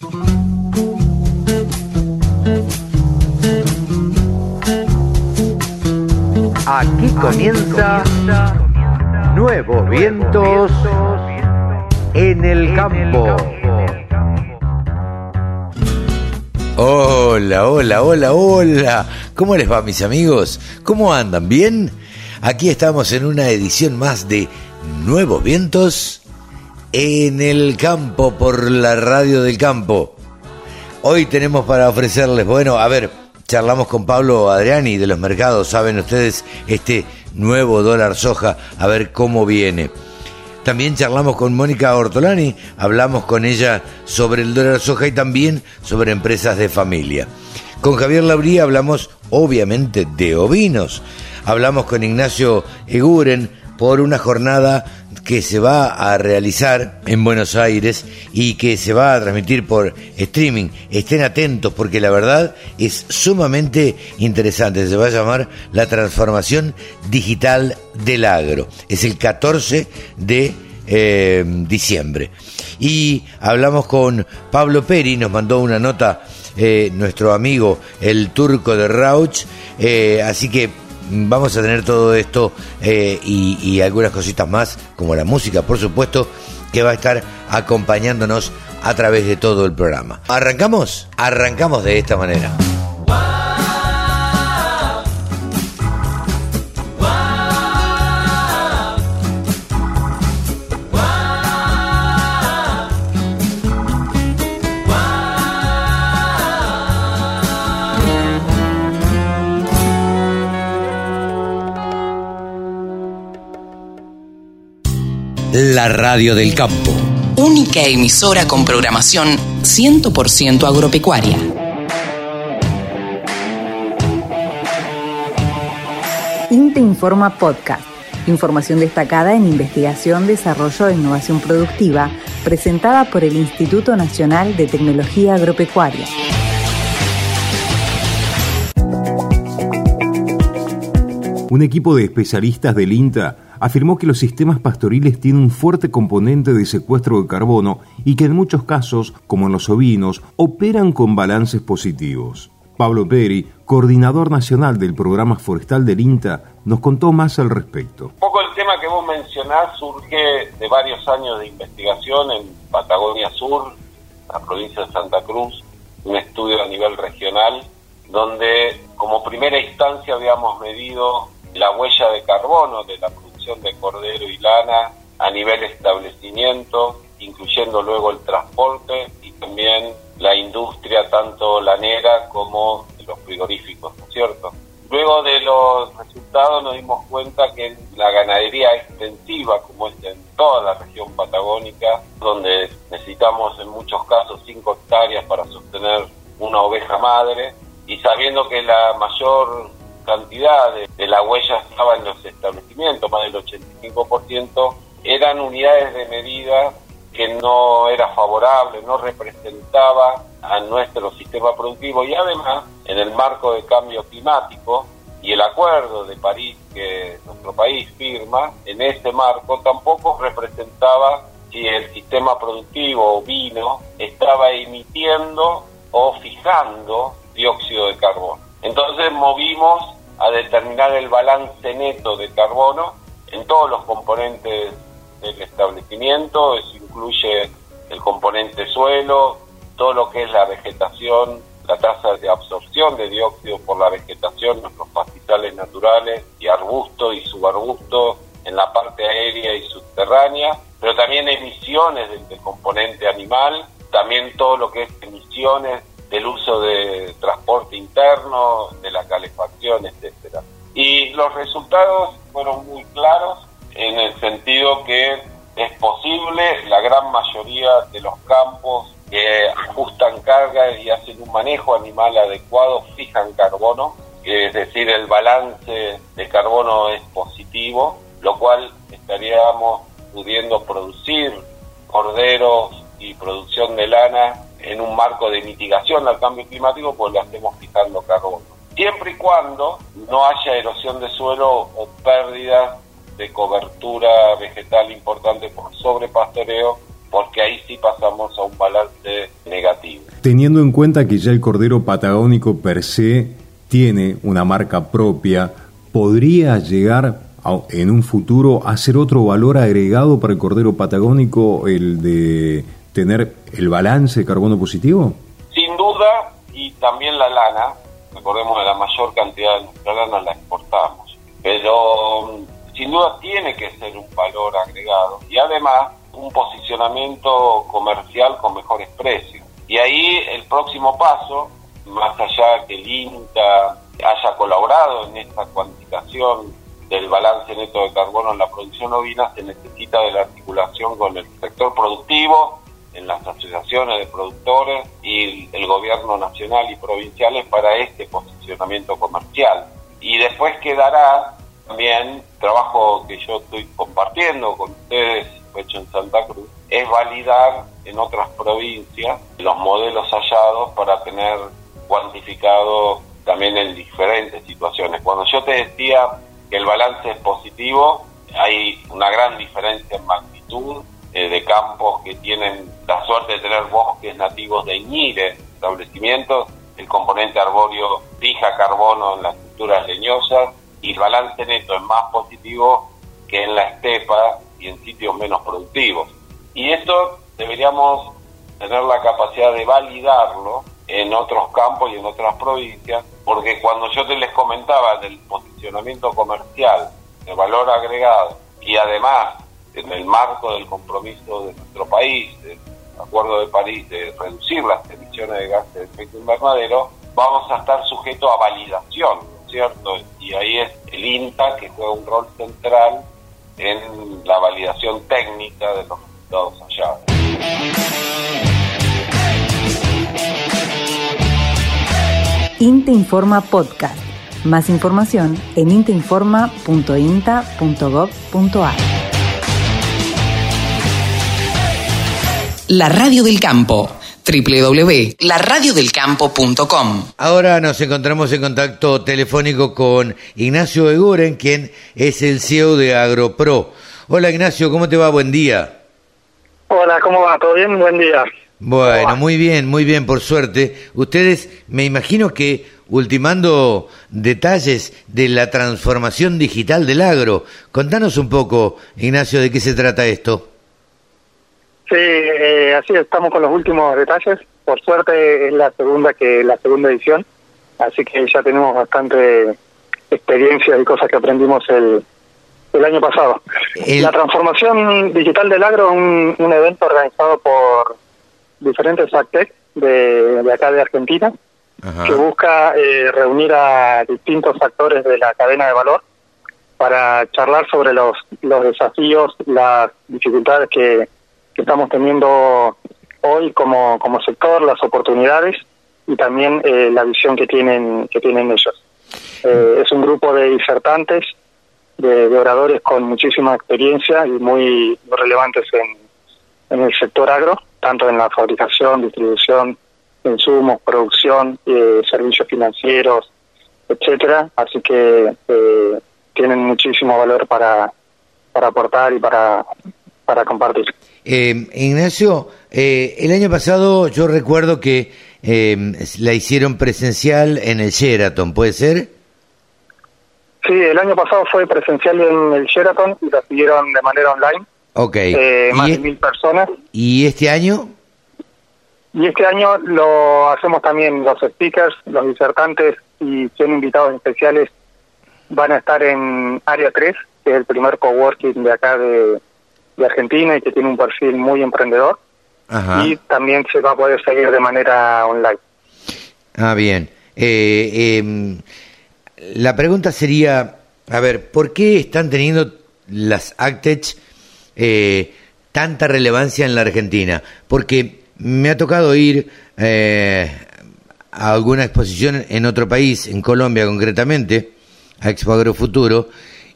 Aquí comienza Nuevos Vientos en el Campo. Hola, hola, hola, hola. ¿Cómo les va mis amigos? ¿Cómo andan? ¿Bien? Aquí estamos en una edición más de Nuevos Vientos en el campo por la radio del campo. Hoy tenemos para ofrecerles, bueno, a ver, charlamos con Pablo Adriani de los mercados, saben ustedes, este nuevo dólar soja, a ver cómo viene. También charlamos con Mónica Ortolani, hablamos con ella sobre el dólar soja y también sobre empresas de familia. Con Javier Labría hablamos obviamente de ovinos. Hablamos con Ignacio Eguren por una jornada que se va a realizar en Buenos Aires y que se va a transmitir por streaming. Estén atentos porque la verdad es sumamente interesante. Se va a llamar la transformación digital del agro. Es el 14 de eh, diciembre. Y hablamos con Pablo Peri, nos mandó una nota eh, nuestro amigo el turco de Rauch, eh, así que vamos a tener todo esto y, y algunas cositas más, como la música, por supuesto, que va a estar acompañándonos a través de todo el programa. ¿Arrancamos? Arrancamos de esta manera. La radio del campo. Única emisora con programación 100% agropecuaria. INTE Informa Podcast. Información destacada en investigación, desarrollo e innovación productiva, presentada por el Instituto Nacional de Tecnología Agropecuaria. Un equipo de especialistas del INTA afirmó que los sistemas pastoriles tienen un fuerte componente de secuestro de carbono y que en muchos casos, como en los ovinos, operan con balances positivos. Pablo Peri, coordinador nacional del programa forestal del INTA, nos contó más al respecto. Un poco el tema que vos mencionás surge de varios años de investigación en Patagonia Sur, la provincia de Santa Cruz, un estudio a nivel regional, donde como primera instancia habíamos medido la huella de carbono de la producción de cordero y lana a nivel establecimiento, incluyendo luego el transporte y también la industria tanto lanera como los frigoríficos, ¿no es cierto? Luego de los resultados nos dimos cuenta que la ganadería extensiva, como es en toda la región patagónica, donde necesitamos en muchos casos 5 hectáreas para sostener una oveja madre, y sabiendo que la mayor cantidad de, la huella estaba en los establecimientos, más del 85%, eran unidades de medida que no era favorable, no representaba a nuestro sistema productivo y además en el marco de cambio climático y el acuerdo de París que nuestro país firma, en ese marco tampoco representaba si el sistema productivo vino estaba emitiendo o fijando dióxido de carbono. Entonces movimos a determinar el balance neto de carbono en todos los componentes del establecimiento, eso incluye el componente suelo, todo lo que es la vegetación, la tasa de absorción de dióxido por la vegetación, nuestros pastizales naturales y arbustos y subarbustos en la parte aérea y subterránea, pero también emisiones del, componente animal, también todo lo que es emisiones del uso de transporte interno, de la calefacción, etcétera. Y los resultados fueron muy claros en el sentido que es posible, la gran mayoría de los campos que ajustan carga y hacen un manejo animal adecuado fijan carbono, es decir, el balance de carbono es positivo, lo cual estaríamos pudiendo producir corderos y producción de lana en un marco de mitigación al cambio climático, pues lo hacemos fijando carbono. Siempre y cuando no haya erosión de suelo o pérdida de cobertura vegetal importante por sobrepastoreo porque ahí sí pasamos a un balance negativo. Teniendo en cuenta que ya el cordero patagónico per se tiene una marca propia, ¿podría llegar en un futuro a ser otro valor agregado para el cordero patagónico el de tener el balance de carbono positivo? Sin duda, y también la lana, recordemos que la mayor cantidad de nuestra lana la exportamos, pero sin duda tiene que ser un valor agregado y además un posicionamiento comercial con mejores precios. Y ahí el próximo paso, más allá que el INTA haya colaborado en esta cuantificación del balance neto de carbono en la producción ovina, se necesita de la articulación con el sector productivo, en las asociaciones de productores y el gobierno nacional y provinciales para este posicionamiento comercial. Y después quedará también trabajo que yo estoy compartiendo con ustedes, hecho en Santa Cruz, es validar en otras provincias los modelos hallados para tener cuantificado también en diferentes situaciones. Cuando yo te decía que el balance es positivo, hay una gran diferencia en magnitud eh, de campos que tienen la suerte de tener bosques nativos de INIRE, establecimientos, el componente arbóreo fija carbono en las estructuras leñosas y el balance neto es más positivo que en la estepa y en sitios menos productivos. Y esto deberíamos tener la capacidad de validarlo en otros campos y en otras provincias, porque cuando yo te les comentaba del posicionamiento comercial, de valor agregado, y además en el marco del compromiso de nuestro país, del Acuerdo de París de reducir las emisiones de gases de efecto invernadero, vamos a estar sujetos a validación, ¿cierto? Y ahí es el INTA que juega un rol central en la validación técnica de los resultados hallados. INTE Informa Podcast. Más información en. La Radio del Campo www.laradiodelcampo.com. Ahora nos encontramos en contacto telefónico con Ignacio Egoren, quien es el CEO de AgroPro. Hola Ignacio, ¿cómo te va? Buen día. Hola, ¿cómo va? ¿Todo bien? Buen día. Bueno, muy bien, muy bien, por suerte. Ustedes, me imagino que ultimando detalles de la transformación digital del agro. Contanos un poco, Ignacio, de qué se trata esto. Sí, eh, así estamos con los últimos detalles. Por suerte es la segunda que la segunda edición, así que ya tenemos bastante experiencia y cosas que aprendimos el, el año pasado. La transformación digital del agro es un, evento organizado por diferentes ACTEC de, de acá de Argentina, que busca eh, reunir a distintos actores de la cadena de valor para charlar sobre los, los desafíos, las dificultades que estamos teniendo hoy como, como sector, las oportunidades y también eh, la visión que tienen, que tienen ellos. Eh, es un grupo de disertantes, de, oradores con muchísima experiencia y muy, relevantes en, en el sector agro, tanto en la fabricación, distribución, insumos, producción, eh, servicios financieros, etcétera. Así que tienen muchísimo valor para, para aportar y para, para compartir. Eh, Ignacio, eh, el año pasado yo recuerdo que eh, la hicieron presencial en el Sheraton, ¿puede ser? Sí, el año pasado fue presencial en el Sheraton y la siguieron de manera online. Ok. más de mil personas. ¿Y este año? Y este año lo hacemos también los speakers, los disertantes y 100 invitados especiales van a estar en Área 3, que es el primer coworking de acá de, de Argentina y que tiene un perfil muy emprendedor. Y también se va a poder seguir de manera online. Ah, bien. Eh, em, la pregunta sería, a ver, ¿por qué están teniendo las Actech eh, tanta relevancia en la Argentina? Porque me ha tocado ir eh, a alguna exposición en otro país, en Colombia concretamente, a Expo Agrofuturo,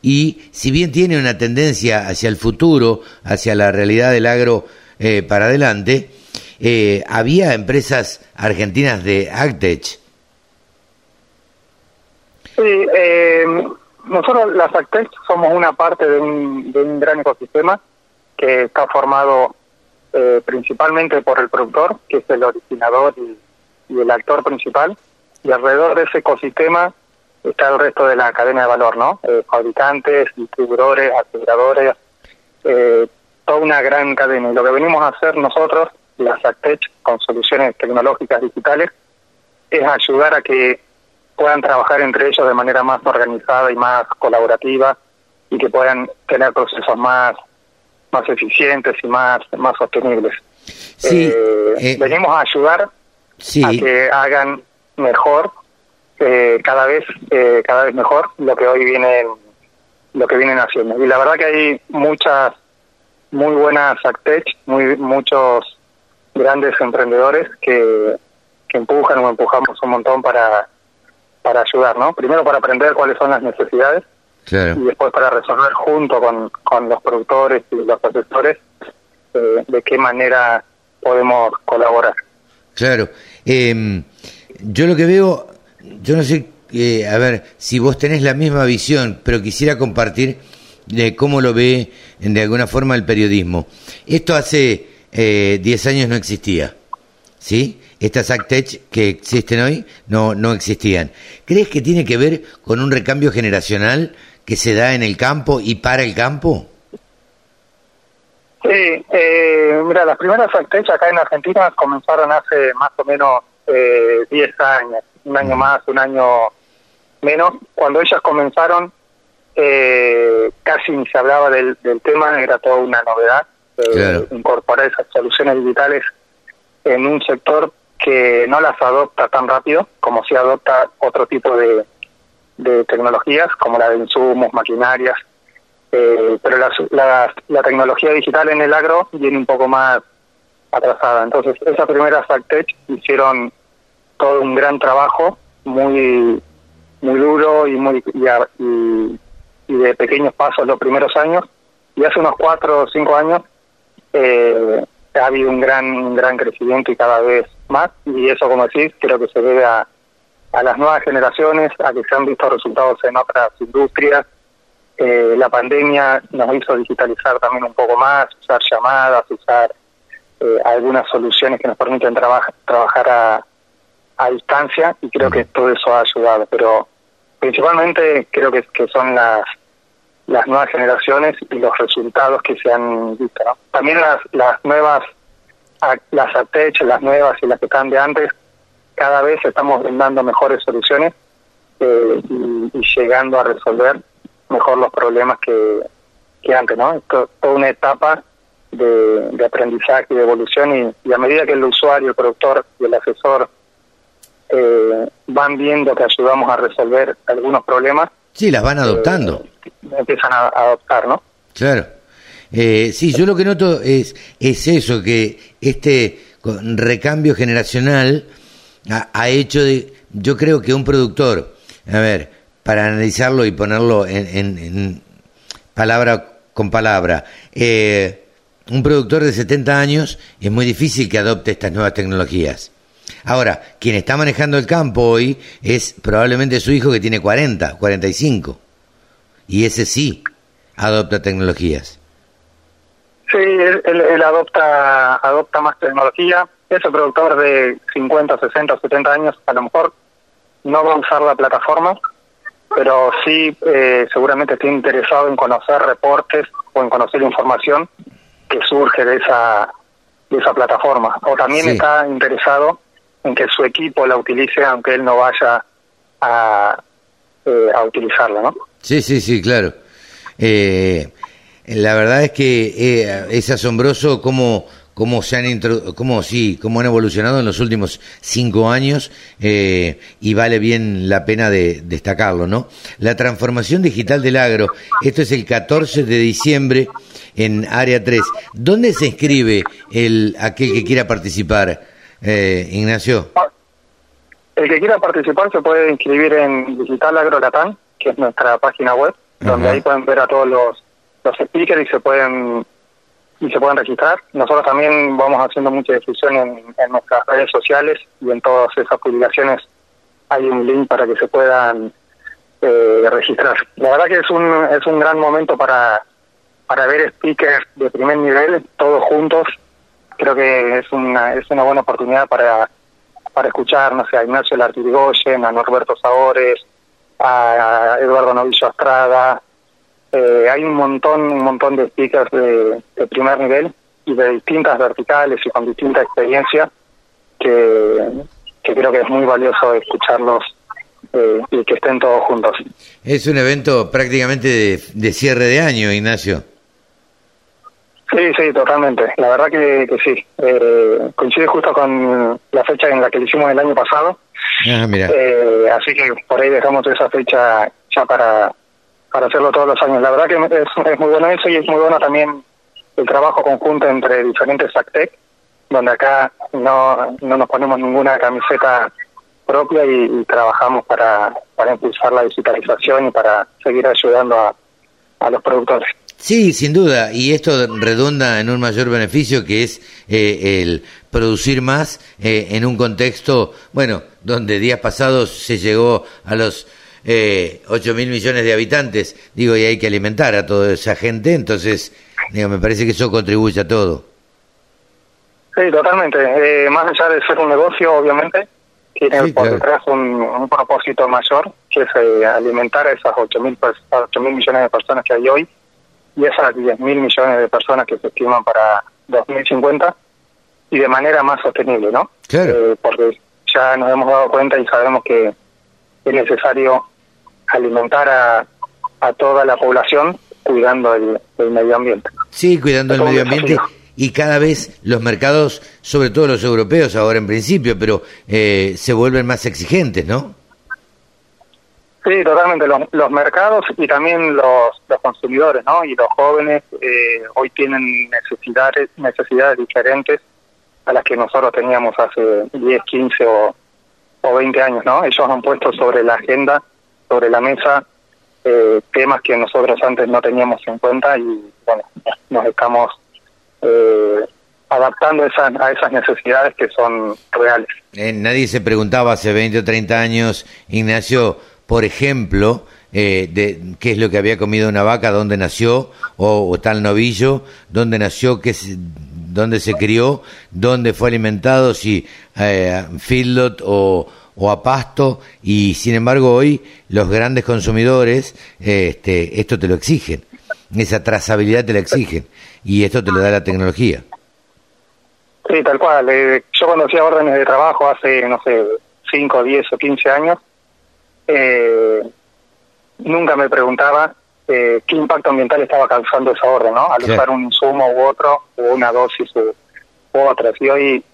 y si bien tiene una tendencia hacia el futuro, hacia la realidad del agro eh, para adelante, eh, había empresas argentinas de Actech. Sí, eh, nosotros las Actech somos una parte de un, gran ecosistema que está formado principalmente por el productor, que es el originador y, el actor principal, y alrededor de ese ecosistema está el resto de la cadena de valor, ¿no? Eh, fabricantes, distribuidores, aseguradores, eh, toda una gran cadena. Y lo que venimos a hacer nosotros, la SACTECH, con soluciones tecnológicas digitales, es ayudar a que puedan trabajar entre ellos de manera más organizada y más colaborativa y que puedan tener procesos más más eficientes y más más sostenibles. Sí, eh, eh, venimos a ayudar a que hagan mejor eh, cada vez cada vez mejor lo que hoy vienen lo que vienen haciendo y la verdad que hay muchas muy buenas Actech, muy muchos grandes emprendedores que, que empujan o empujamos un montón para para ayudar, ¿no? Primero para aprender cuáles son las necesidades y después para resolver junto con, con los productores y los asesores eh, de qué manera podemos colaborar. Claro. Eh, yo lo que veo, yo no sé, eh, a ver, si vos tenés la misma visión, pero quisiera compartir de cómo lo ve de alguna forma el periodismo. Esto hace 10 eh, años no existía, ¿sí? Estas Actech que existen hoy no, no existían. ¿Crees que tiene que ver con un recambio generacional que se da en el campo y para el campo? Sí, eh, mira, las primeras Actech acá en Argentina comenzaron hace más o menos eh, 10 años, un año más, un año menos. Cuando ellas comenzaron, eh, casi ni se hablaba del, tema, era toda una novedad. Eh, incorporar esas soluciones digitales en un sector que no las adopta tan rápido como si adopta otro tipo de, de tecnologías, como la de insumos, maquinarias, eh, pero la, la, tecnología digital en el agro viene un poco más atrasada. Entonces, esas primeras Factech hicieron todo un gran trabajo, muy muy duro y muy y, y, de pequeños pasos los primeros años. Y hace unos cuatro o cinco años eh, ha habido un gran gran crecimiento y cada vez más y eso como decís creo que se debe a, a las nuevas generaciones a que se han visto resultados en otras industrias eh, la pandemia nos hizo digitalizar también un poco más usar llamadas usar eh, algunas soluciones que nos permiten trabajar a, a distancia y creo que todo eso ha ayudado pero principalmente creo que, que son las las nuevas generaciones y los resultados que se han visto. También las, las nuevas, las ATECH, las nuevas y las que están de antes, cada vez estamos brindando mejores soluciones eh, y, llegando a resolver mejor los problemas que, que antes, ¿no? Esto toda una etapa de, de aprendizaje y de evolución y, a medida que el usuario, el productor y el asesor eh, van viendo que ayudamos a resolver algunos problemas. Sí, las van adoptando. Eh, empiezan a, adoptar, ¿no? Claro. Eh, sí, yo lo que noto es, es eso, que este recambio generacional ha, hecho de, yo creo que un productor, a ver, para analizarlo y ponerlo en, palabra con palabra, eh, un productor de 70 años es muy difícil que adopte estas nuevas tecnologías. Ahora, quien está manejando el campo hoy es probablemente su hijo que tiene 40, 45 y ese sí adopta tecnologías. Sí, él, adopta, adopta más tecnología. Ese productor de 50, 60, 70 años a lo mejor no va a usar la plataforma, pero sí eh, seguramente está interesado en conocer reportes o en conocer información que surge de esa, de esa plataforma. O también está interesado en que su equipo la utilice aunque él no vaya a, eh, a utilizarla, ¿no? Sí, sí, sí, claro. Eh, la verdad es que eh, es asombroso cómo, cómo se han cómo, sí, cómo han evolucionado en los últimos cinco años eh, y vale bien la pena de destacarlo, ¿no? La transformación digital del agro, esto es el 14 de diciembre en Área 3. ¿Dónde se inscribe el, aquel que quiera participar, Ignacio? El que quiera participar se puede inscribir en Digital Agro Latán que es nuestra página web, donde ahí pueden ver a todos los, los speakers y se pueden y se pueden registrar. Nosotros también vamos haciendo mucha difusión en, nuestras redes sociales y en todas esas publicaciones hay un link para que se puedan eh, registrar. La verdad que es un es un gran momento para para ver speakers de primer nivel, todos juntos, creo que es una es una buena oportunidad para para escuchar, no sé, a Ignacio Lartirigoyen, a Norberto Sabores, a Eduardo Novillo Estrada. Eh, hay un montón, un montón de speakers de, primer nivel y de distintas verticales y con distinta experiencia que, que creo que es muy valioso escucharlos eh, y que estén todos juntos. Es un evento prácticamente de cierre de año, Ignacio. Sí, sí, totalmente. La verdad que, que sí. Eh, coincide justo con la fecha en la que lo hicimos el año pasado. Ah, mira. Eh, así que por ahí dejamos esa fecha ya para, para hacerlo todos los años. La verdad que es, es muy bueno eso y es muy bueno también el trabajo conjunto entre diferentes ACTEC, donde acá no, no nos ponemos ninguna camiseta propia y, y trabajamos para, para impulsar la digitalización y para seguir ayudando a, a los productores. Sí, sin duda, y esto redunda en un mayor beneficio que es eh, el producir más eh, en un contexto, bueno, donde días pasados se llegó a los eh, 8 mil millones de habitantes, digo, y hay que alimentar a toda esa gente, entonces, digo, me parece que eso contribuye a todo. Sí, totalmente. Eh, más allá de ser un negocio, obviamente, tiene Sí, por claro. detrás un, un propósito mayor, que es eh, alimentar a esas 8 mil millones de personas que hay hoy y esas 10 mil millones de personas que se estiman para 2050 y de manera más sostenible, ¿no? Claro. Eh, porque ya nos hemos dado cuenta y sabemos que es necesario alimentar a, a toda la población cuidando el, el medio ambiente. Sí, cuidando el medio ambiente desafío. y cada vez los mercados, sobre todo los europeos ahora en principio, pero eh, se vuelven más exigentes, ¿no? Sí, totalmente. Los, los mercados y también los, los consumidores, ¿no? Y los jóvenes eh, hoy tienen necesidades necesidades diferentes a las que nosotros teníamos hace 10, 15 o, o 20 años, ¿no? Ellos han puesto sobre la agenda, sobre la mesa, eh, temas que nosotros antes no teníamos en cuenta y, bueno, nos estamos eh, adaptando a esas, a esas necesidades que son reales. Eh, nadie se preguntaba hace 20 o 30 años, Ignacio, por ejemplo, eh, de qué es lo que había comido una vaca, dónde nació, o, o tal novillo, dónde nació, qué dónde se crió, dónde fue alimentado, si eh, feedlot o, a pasto, y sin embargo hoy los grandes consumidores este, esto te lo exigen, esa trazabilidad te la exigen, y esto te lo da la tecnología. Sí, tal cual. Eh, yo cuando hacía órdenes de trabajo hace, no sé, 5, 10 o 15 años, eh, nunca me preguntaba eh, qué impacto ambiental estaba causando esa orden, ¿no? Al usar un insumo u otro, o una dosis u, u otras. Y hoy,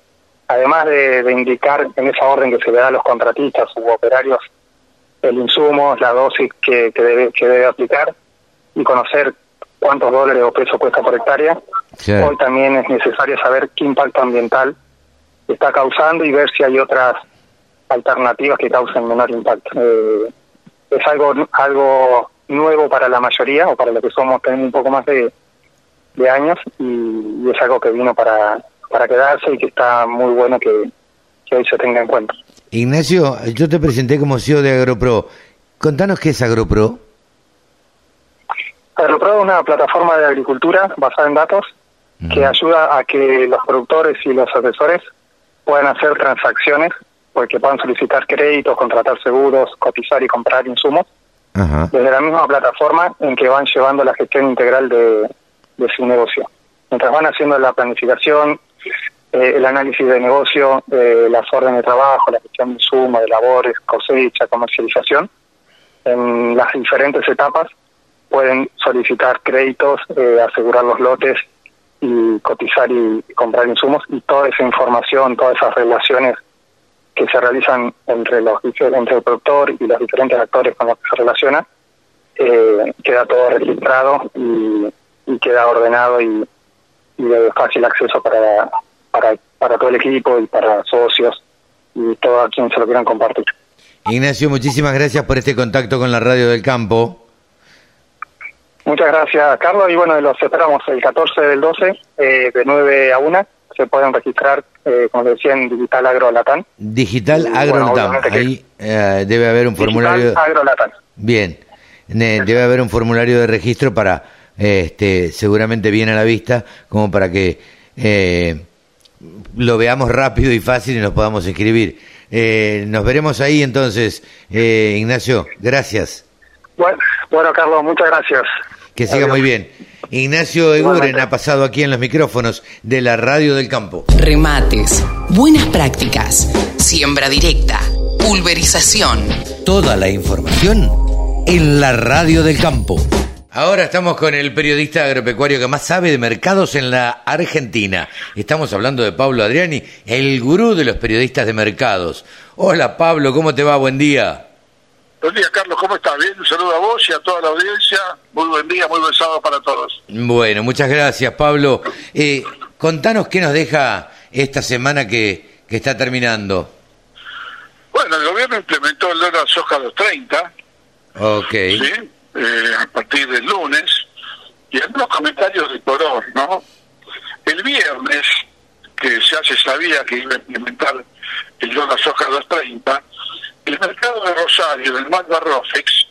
además de, de indicar en esa orden que se le da a los contratistas u operarios el insumo, la dosis que, que, debe, que debe aplicar y conocer cuántos dólares o pesos cuesta por hectárea. Hoy también es necesario saber qué impacto ambiental está causando y ver si hay otras alternativas que causen menor impacto. Eh, es algo algo nuevo para la mayoría o para los que somos tenemos un poco más de, de años y, y es algo que vino para, para quedarse y que está muy bueno que, que hoy se tenga en cuenta. Ignacio, yo te presenté como CEO de AgroPro. Contanos qué es AgroPro. AgroPro es una plataforma de agricultura basada en datos que ayuda a que los productores y los asesores puedan hacer transacciones, porque puedan solicitar créditos, contratar seguros, cotizar y comprar insumos Ajá. desde la misma plataforma en que van llevando la gestión integral de, de su negocio. Mientras van haciendo la planificación, eh, el análisis de negocio, eh, las órdenes de trabajo, la gestión de insumos, de labores, cosecha, comercialización, en las diferentes etapas pueden solicitar créditos, eh, asegurar los lotes y cotizar y comprar insumos y toda esa información, todas esas relaciones que se realizan entre los entre el productor y los diferentes actores con los que se relaciona eh, queda todo registrado y, y queda ordenado y, y de fácil acceso para, para para todo el equipo y para socios y todo a quien se lo quieran compartir. Ignacio, muchísimas gracias por este contacto con la radio del campo. Muchas gracias, Carlos. Y bueno, los esperamos el 14 del 12, eh, de 9 a 1. Se pueden registrar, eh, como decía, en Digital Agro Latam. Digital Y, bueno, Ahí eh, debe haber un formulario. Digital Agro Latam. Bien, debe haber un formulario de registro para, este, seguramente bien a la vista, como para que eh, lo veamos rápido y fácil y nos podamos inscribir. Eh, nos veremos ahí entonces, eh, Ignacio. Gracias. Bueno, bueno, Carlos, muchas gracias. Que siga muy bien. Ignacio Eguren ha pasado aquí en los micrófonos de la Radio del Campo. Remates, buenas prácticas, siembra directa, pulverización. Toda la información en la Radio del Campo. Ahora estamos con el periodista agropecuario que más sabe de mercados en la Argentina. Estamos hablando de Pablo Adriani, el gurú de los periodistas de mercados. Hola Pablo, ¿cómo te va? Buen día. Buen día, Carlos, ¿cómo estás? Bien, un saludo a vos y a toda la audiencia. Muy buen día, muy buen sábado para todos. Bueno, muchas gracias, Pablo. Eh, contanos qué nos deja esta semana que, que está terminando. Bueno, el gobierno implementó el dólar soja 230. Ok. ¿sí? Eh, a partir del lunes. Y algunos comentarios de color, ¿no? El viernes, que ya se sabía que iba a implementar el dólar soja 230, el mercado de Rosario, del Magna Rofex,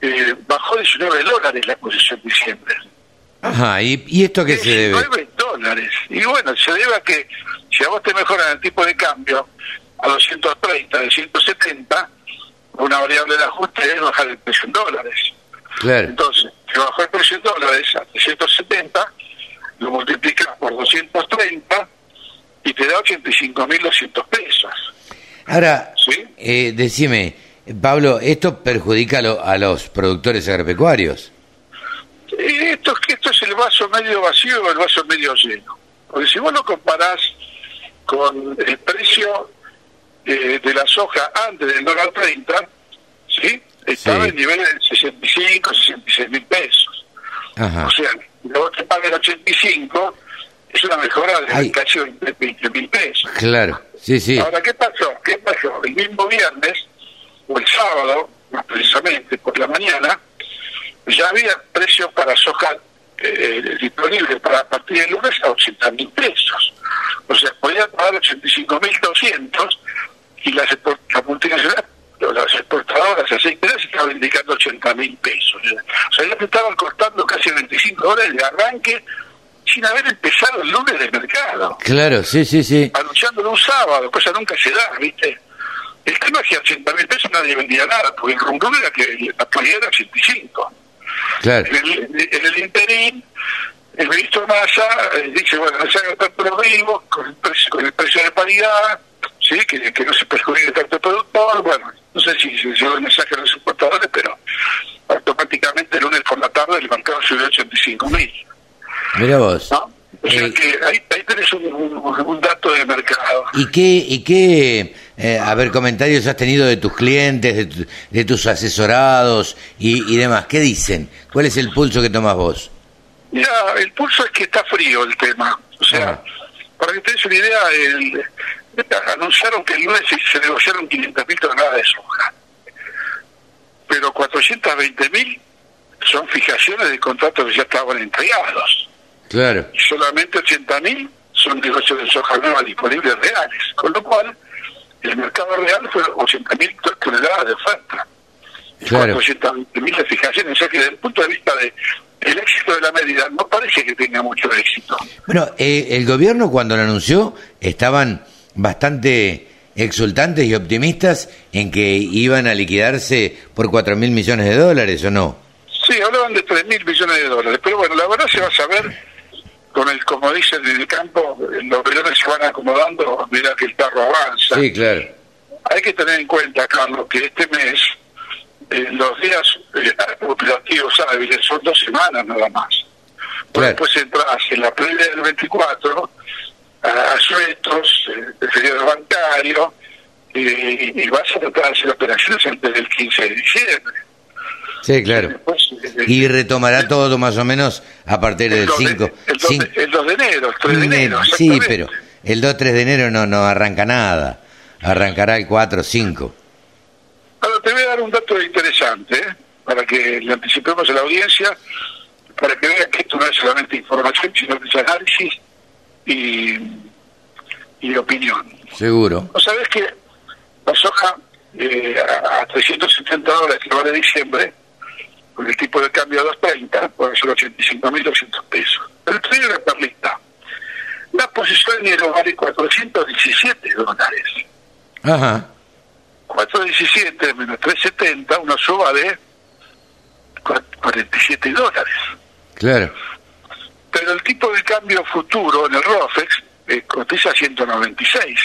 eh, bajó 19 dólares la posición de diciembre. Ajá, ¿y, y esto qué se debe? 19 dólares. Y bueno, se debe a que si a vos te mejoran el tipo de cambio a 230 de 170, una variable de ajuste es bajar el precio en dólares. Claro. Entonces, si bajó el precio en dólares a 370, lo multiplicas por 230 y te da 85.200 pesos. Ahora, ¿Sí? eh, decime, Pablo, ¿esto perjudica a, lo- a los productores agropecuarios? Esto, esto es el vaso medio vacío o el vaso medio lleno. Porque si vos lo comparás con el precio eh, de la soja antes del dólar 30, ¿sí? Estaba Sí. en niveles de 65, 66 mil pesos. Ajá. O sea, luego te pagan 85, es una mejora de Ay. casi 20 mil pesos. Claro, sí, sí. Ahora, ¿qué pasó? ¿Qué pasó? El mismo viernes, o el sábado, más precisamente por la mañana, ya había precios para soja eh, disponibles para a partir del lunes a 80 mil pesos. O sea, podían pagar 85 mil 200 y las, las multinacionales, las exportadoras aceiteras estaban indicando 80 mil pesos. O sea, ya te estaban costando casi 25 dólares de arranque sin haber empezado el lunes del mercado Claro, sí, sí, sí. anunciándolo un sábado, cosa nunca se da, ¿viste? El tema es que a 80 mil pesos nadie vendía nada, porque el rumbo era que la paridad era 85. Claro. En el, en el interín, el ministro Massa eh, dice, bueno, no se haga tanto lo vivo, con el precio, con el precio de paridad, ¿sí? que, que no se perjudique tanto el productor, bueno, no sé si se llegó el mensaje a los exportadores, pero automáticamente el lunes por la tarde el mercado subió a 85 mil. Mira vos. ¿no? O sea Eh, que ahí, ahí tenés un, un- un dato de mercado. ¿Y qué, y qué eh, a ver, comentarios has tenido de tus clientes, de, tu- de tus asesorados y, y demás? ¿Qué dicen? ¿Cuál es el pulso que tomas vos? Mira, el pulso es que está frío el tema. O sea, para que te des una idea, el, anunciaron que el lunes se, negociaron 500 mil toneladas de soja. Pero 420 mil son fijaciones de contratos que ya estaban entregados. Claro, Y solamente 80 mil son negocios de soja nueva disponibles reales. Con lo cual, el mercado real fue 80 mil toneladas de oferta. Claro. 420 mil de fijaciones. O sea que desde el punto de vista de el éxito de la medida, no parece que tenga mucho éxito. Bueno, eh, el gobierno cuando lo anunció estaban bastante exultantes y optimistas en que iban a liquidarse por cuatro mil millones de dólares, ¿o no? Sí, hablaban de 3 mil millones de dólares, pero bueno, la verdad se va a saber con el, como dicen en el campo, los velones se van acomodando, mira que el carro avanza. Sí, claro. Hay que tener en cuenta, Carlos, que este mes eh, los días eh, operativos hábiles son dos semanas nada más. Claro. Después entras en la previa del 24 a sueltos, eh, el feriado bancario, eh, y vas a tratar de hacer operaciones antes del 15 de diciembre. Sí, claro. Después, Y retomará todo más o menos a partir del 2 de- 5. el 2 de, el 2 de enero, el 3 de enero. Sí, pero el 2-3 de enero no, no arranca nada. Arrancará el 4-5. Ahora te voy a dar un dato interesante, ¿eh? para que le anticipemos a la audiencia, para que vean que esto no es solamente información, sino que es análisis y, y opinión. Seguro. ¿No sabes que la soja eh, a, a 370 dólares que vale diciembre, con el tipo de cambio a 230, puede ser 85.200 pesos? Pero te doy una perlita. La posición de enero vale 417 dólares. Ajá. 417 menos 370, una suba de 47 dólares. Claro. Pero el tipo de cambio futuro en el ROFEX eh, cotiza 196.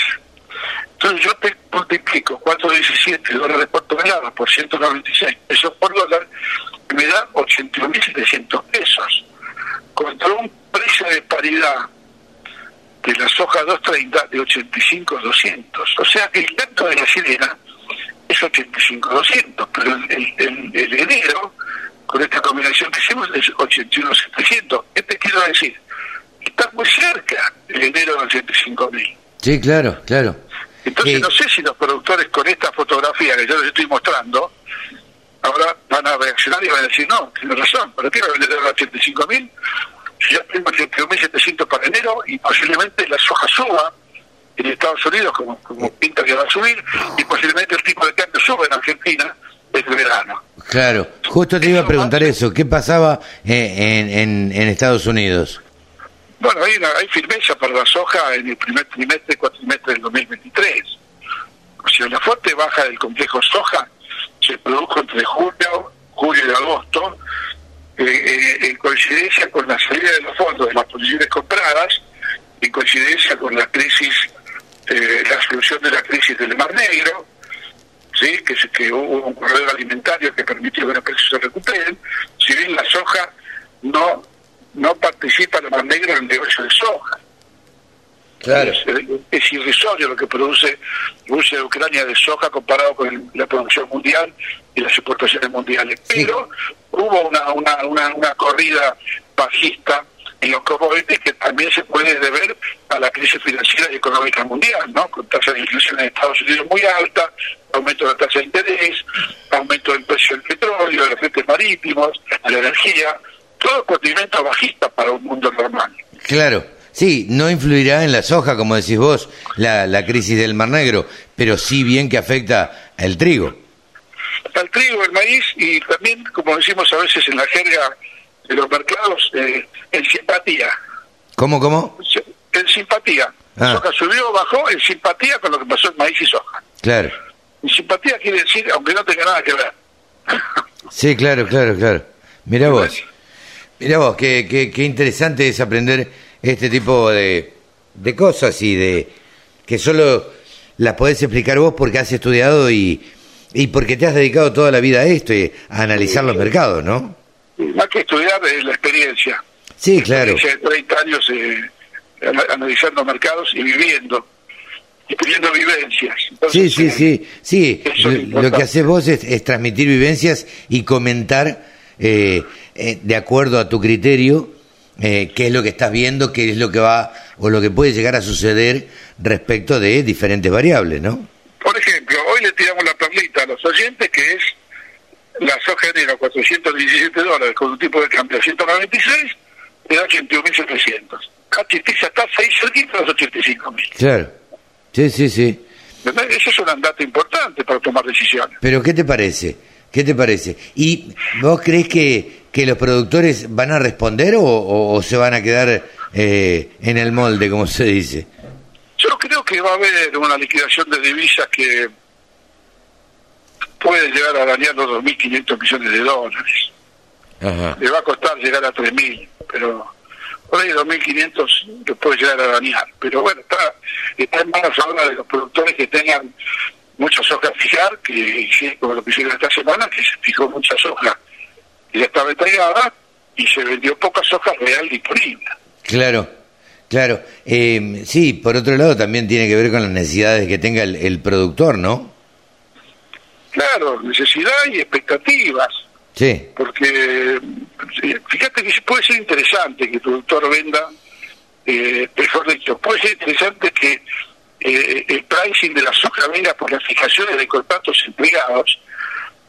Entonces yo te multiplico 417 dólares por tonelada por 196 pesos por dólar, me da 81.700 pesos. Contra un precio de paridad de la soja 230 de 85.200. O sea que el tanto de la sirena es 85.200, pero el, el, el enero con esta combinación que hicimos es 81.700. ¿Qué te quiero decir? Está muy cerca el enero de 85.000. Sí, claro, claro. Entonces Eh, no sé si los productores con esta fotografía que yo les estoy mostrando, ahora van a reaccionar y van a decir, no, tiene razón, ¿pero qué va a vender a 85.000? Si ya tengo 81.700 para enero y posiblemente la soja suba en Estados Unidos, como, como pinta que va a subir, y posiblemente el tipo de cambio suba en Argentina desde verano. Claro. Justo te iba a preguntar eso. ¿Qué pasaba eh, en, en, en Estados Unidos? Bueno, hay, una- hay firmeza para la soja en el primer trimestre, cuatrimestre del 2023. O sea, la fuerte baja del complejo soja se produjo entre julio, julio y agosto, eh, eh, en coincidencia con la salida de los fondos de las posiciones compradas, en coincidencia con la crisis, eh, la solución de la crisis del Mar Negro, ¿sí? que, que hubo un corredor alimentario que permitió que los precios se recuperen, si bien la soja no no participa el Mar Negro en el negocio de soja. Claro. Es, es irrisorio lo que produce Rusia y Ucrania de soja comparado con el- la producción mundial y las exportaciones mundiales. Sí. Pero hubo una, una, una, una corrida bajista en los commodities que también se puede deber a la crisis financiera y económica mundial, ¿no? Con tasa de inflación en Estados Unidos muy alta, aumento de la tasa de interés, aumento del precio del petróleo, de los fletes marítimos, de la energía, todo condimento bajista para un mundo normal. Claro. Sí, no influirá en la soja, como decís vos, la, la crisis del Mar Negro, pero sí bien que afecta al trigo. al trigo, el maíz y también, como decimos a veces en la jerga de los mercados, eh, en simpatía. ¿Cómo, cómo? En simpatía. Ah. Soja subió o bajó en simpatía con lo que pasó en maíz y soja. Claro. En simpatía quiere decir, aunque no tenga nada que ver. Sí, claro, claro, claro. Mirá vos. Mirá vos, qué, qué, qué interesante es aprender este tipo de, de cosas y de que solo las podés explicar vos porque has estudiado y, y porque te has dedicado toda la vida a esto y a analizar los mercados, ¿no? Más que estudiar es la experiencia. Sí, claro. Experiencia de 30 años eh, ana- analizando mercados y viviendo. Y teniendo vivencias. Sí, Entonces, sí, eh, sí, sí. Lo, que haces vos es, es transmitir vivencias y comentar eh, eh, de acuerdo a tu criterio eh, qué es lo que estás viendo, qué es lo que va o lo que puede llegar a suceder respecto de diferentes variables, ¿no? Por ejemplo, hoy le tiramos la perlita a los oyentes que es la soja de enero 417 dólares con un tipo de cambio de 196 te da 81.700. Cachistiza está 6 cerquita de los 85.000. Claro. Sí, sí, sí. Ese es un andate importante para tomar decisiones. Pero ¿qué te parece? ¿Qué te parece? ¿Y vos crees que, que los productores van a responder o, o- o se van a quedar eh, en el molde, como se dice? Yo creo que va a haber una liquidación de divisas que puede llegar a dañar los 2.500 millones de dólares. Ajá. le va a costar llegar a 3.000, pero por ahí 2.500 le puede llegar a dañar. Pero bueno, está, está en manos ahora de los productores que tengan mucha soja a fijar, que como lo que hicieron esta semana, que se fijó mucha soja y ya estaba entregada y se vendió poca soja real disponible. Claro, claro. Eh, sí, por otro lado también tiene que ver con las necesidades que tenga el, el productor, ¿no? Claro, necesidad y expectativas. Sí, porque fíjate que puede ser interesante que el productor venda, eh, mejor dicho, puede ser interesante que eh, el pricing de la soja venga por las fijaciones de contratos entregados,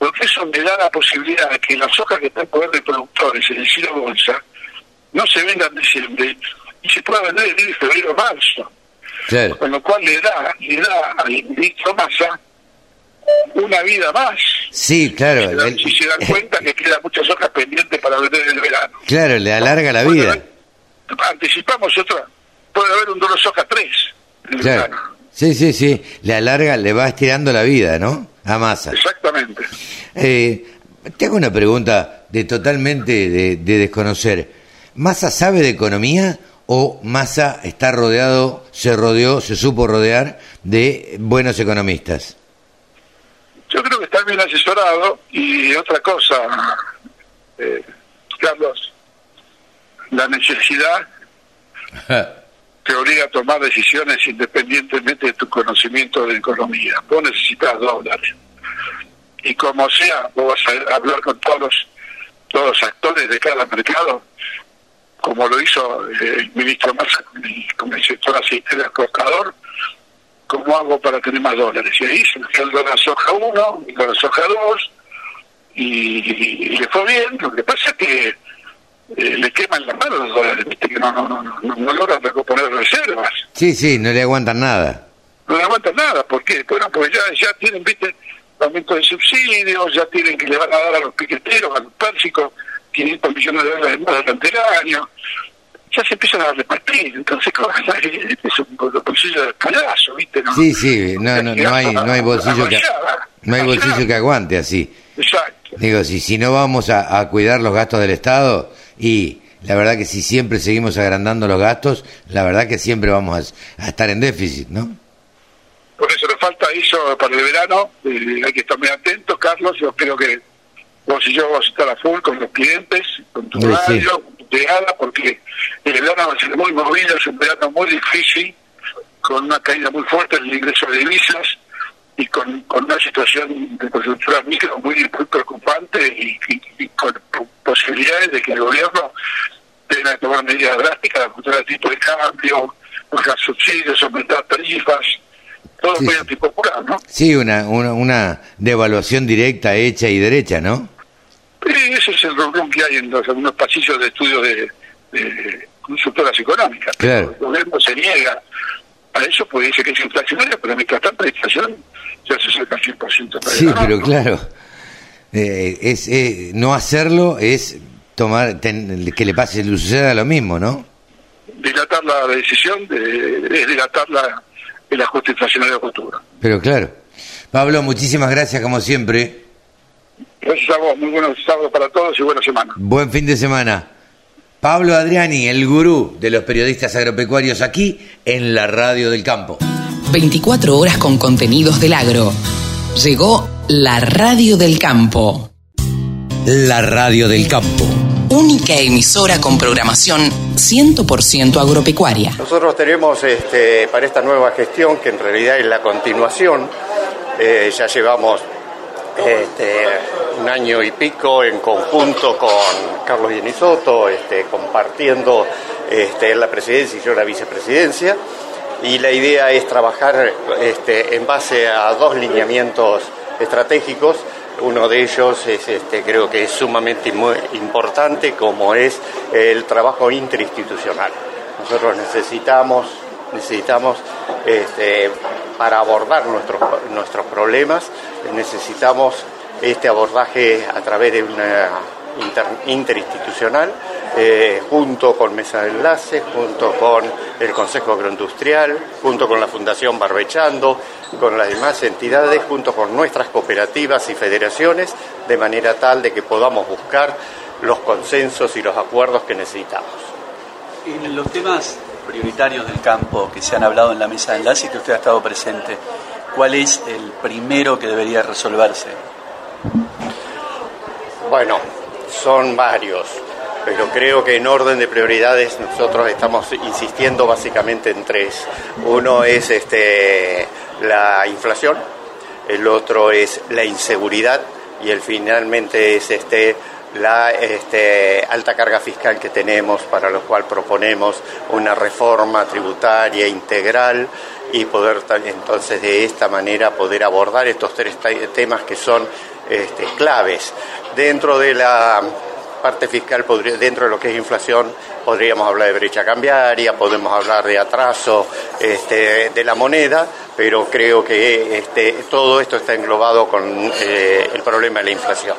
porque eso me da la posibilidad de que la soja que está en poder de productores en el Ciro Bolsa no se venda en diciembre y se pueda vender en enero, febrero, marzo, claro. con lo cual le da, le da al ministro Massa una vida más. Sí, claro. Se dan- si se dan cuenta que quedan muchas hojas pendientes para vender en el verano. claro, le alarga la vida. Anticipamos otra puede haber un dólar soja 3 en el Claro. verano. Sí, sí, sí. Le alarga, le va estirando la vida, ¿no? A Massa. Exactamente. Eh, te hago una pregunta de totalmente de, de desconocer. ¿Massa sabe de economía o Massa está rodeado, se rodeó, se supo rodear de buenos economistas? Yo creo que está bien asesorado y otra cosa, eh, Carlos, la necesidad te obliga a tomar decisiones independientemente de tu conocimiento de economía. Vos necesitas dólares. Y como sea, vos vas a hablar con todos los, todos actores de cada mercado, como lo hizo eh, el ministro Massa con el, sector aceitero exportador, ¿cómo hago para tener más dólares? Y ahí surgió el dólar soja 1, el dólar soja 2, y, y le fue bien. Lo que pasa es que eh, le queman las manos los dólares, ¿viste? que no, no, no, no, no logran recuperar reservas. Sí, sí, no le aguantan nada. No le aguantan nada, ¿por qué? Bueno, pues ya, ya tienen, viste, aumento de subsidios, ya tienen que le van a dar a los piqueteros, a los pérsicos, 500 millones de dólares más durante el año. Ya se empiezan a repartir, entonces ¿cómo? es un bolsillo de payaso, ¿viste? ¿no? Sí, sí, no, no, no hay, no hay bolsillo que, no hay bolsillo que aguante así. Exacto. Digo, si, si no vamos a, a cuidar los gastos del Estado y la verdad que si siempre seguimos agrandando los gastos, la verdad que siempre vamos a, a estar en déficit, ¿no? Por eso nos falta eso para el verano, eh, hay que estar muy atentos, Carlos, yo creo que vos y yo vamos a estar a full con los clientes, con tu Sí, sí. radio, con tu llegada, porque el verano va a ser muy movido, es un verano muy difícil, con una caída muy fuerte en el ingreso de divisas y con, con una situación de coyuntura micro muy, muy preocupante y, y- y con posibilidades de que el gobierno tenga que tomar medidas drásticas, ajustar el tipo de cambio, bajar subsidios, aumentar tarifas, todo Sí. muy antipopular, ¿no? Sí, una, una, una devaluación directa, hecha y derecha, ¿no? Y ese es el rum que hay en los, algunos pasillos de estudio de, de consultoras económicas. Claro. El gobierno se niega a eso, porque dice que es inflacionario, pero mientras tanta inflación ya se acerca al 100% para Sí, pero ¿no? claro, eh, es eh, no hacerlo es tomar ten- que le pase, le suceda lo mismo, ¿no? Dilatar la decisión de, es dilatar la, el ajuste inflacionario futuro. Pero claro. Pablo, muchísimas gracias como siempre. Gracias a vos, muy buenos sábados para todos y buena semana. Buen fin de semana. Pablo Adriani, el gurú de los periodistas agropecuarios aquí en la Radio del Campo. 24 horas con contenidos del agro. Llegó la Radio del Campo. La Radio del Campo. Única emisora con programación 100% agropecuaria. Nosotros tenemos este, para esta nueva gestión, que en realidad es la continuación, eh, ya llevamos este, un año y pico en conjunto con Carlos Yenisoto, este, compartiendo este, la presidencia y yo la vicepresidencia. Y la idea es trabajar este, en base a dos lineamientos estratégicos. Uno de ellos es, este, creo que es sumamente importante, como es el trabajo interinstitucional. Nosotros necesitamos, necesitamos este, para abordar nuestros, nuestros problemas, necesitamos este abordaje a través de una inter- interinstitucional, eh, junto con Mesa de Enlace, junto con el Consejo Agroindustrial, junto con la Fundación Barbechando, con las demás entidades, junto con nuestras cooperativas y federaciones, de manera tal de que podamos buscar los consensos y los acuerdos que necesitamos. En los temas prioritarios del campo que se han hablado en la mesa de enlace y que usted ha estado presente, ¿cuál es el primero que debería resolverse? Bueno, son varios, pero creo que en orden de prioridades nosotros estamos insistiendo básicamente en tres. Uno es este, la inflación, el otro es la inseguridad y el finalmente es este, la este, alta carga fiscal que tenemos, para lo cual proponemos una reforma tributaria integral y poder entonces de esta manera poder abordar estos tres te- temas que son este, claves. Dentro de la parte fiscal, podría- dentro de lo que es inflación, podríamos hablar de brecha cambiaria, podemos hablar de atraso este, de la moneda, pero creo que este, todo esto está englobado con eh, el problema de la inflación.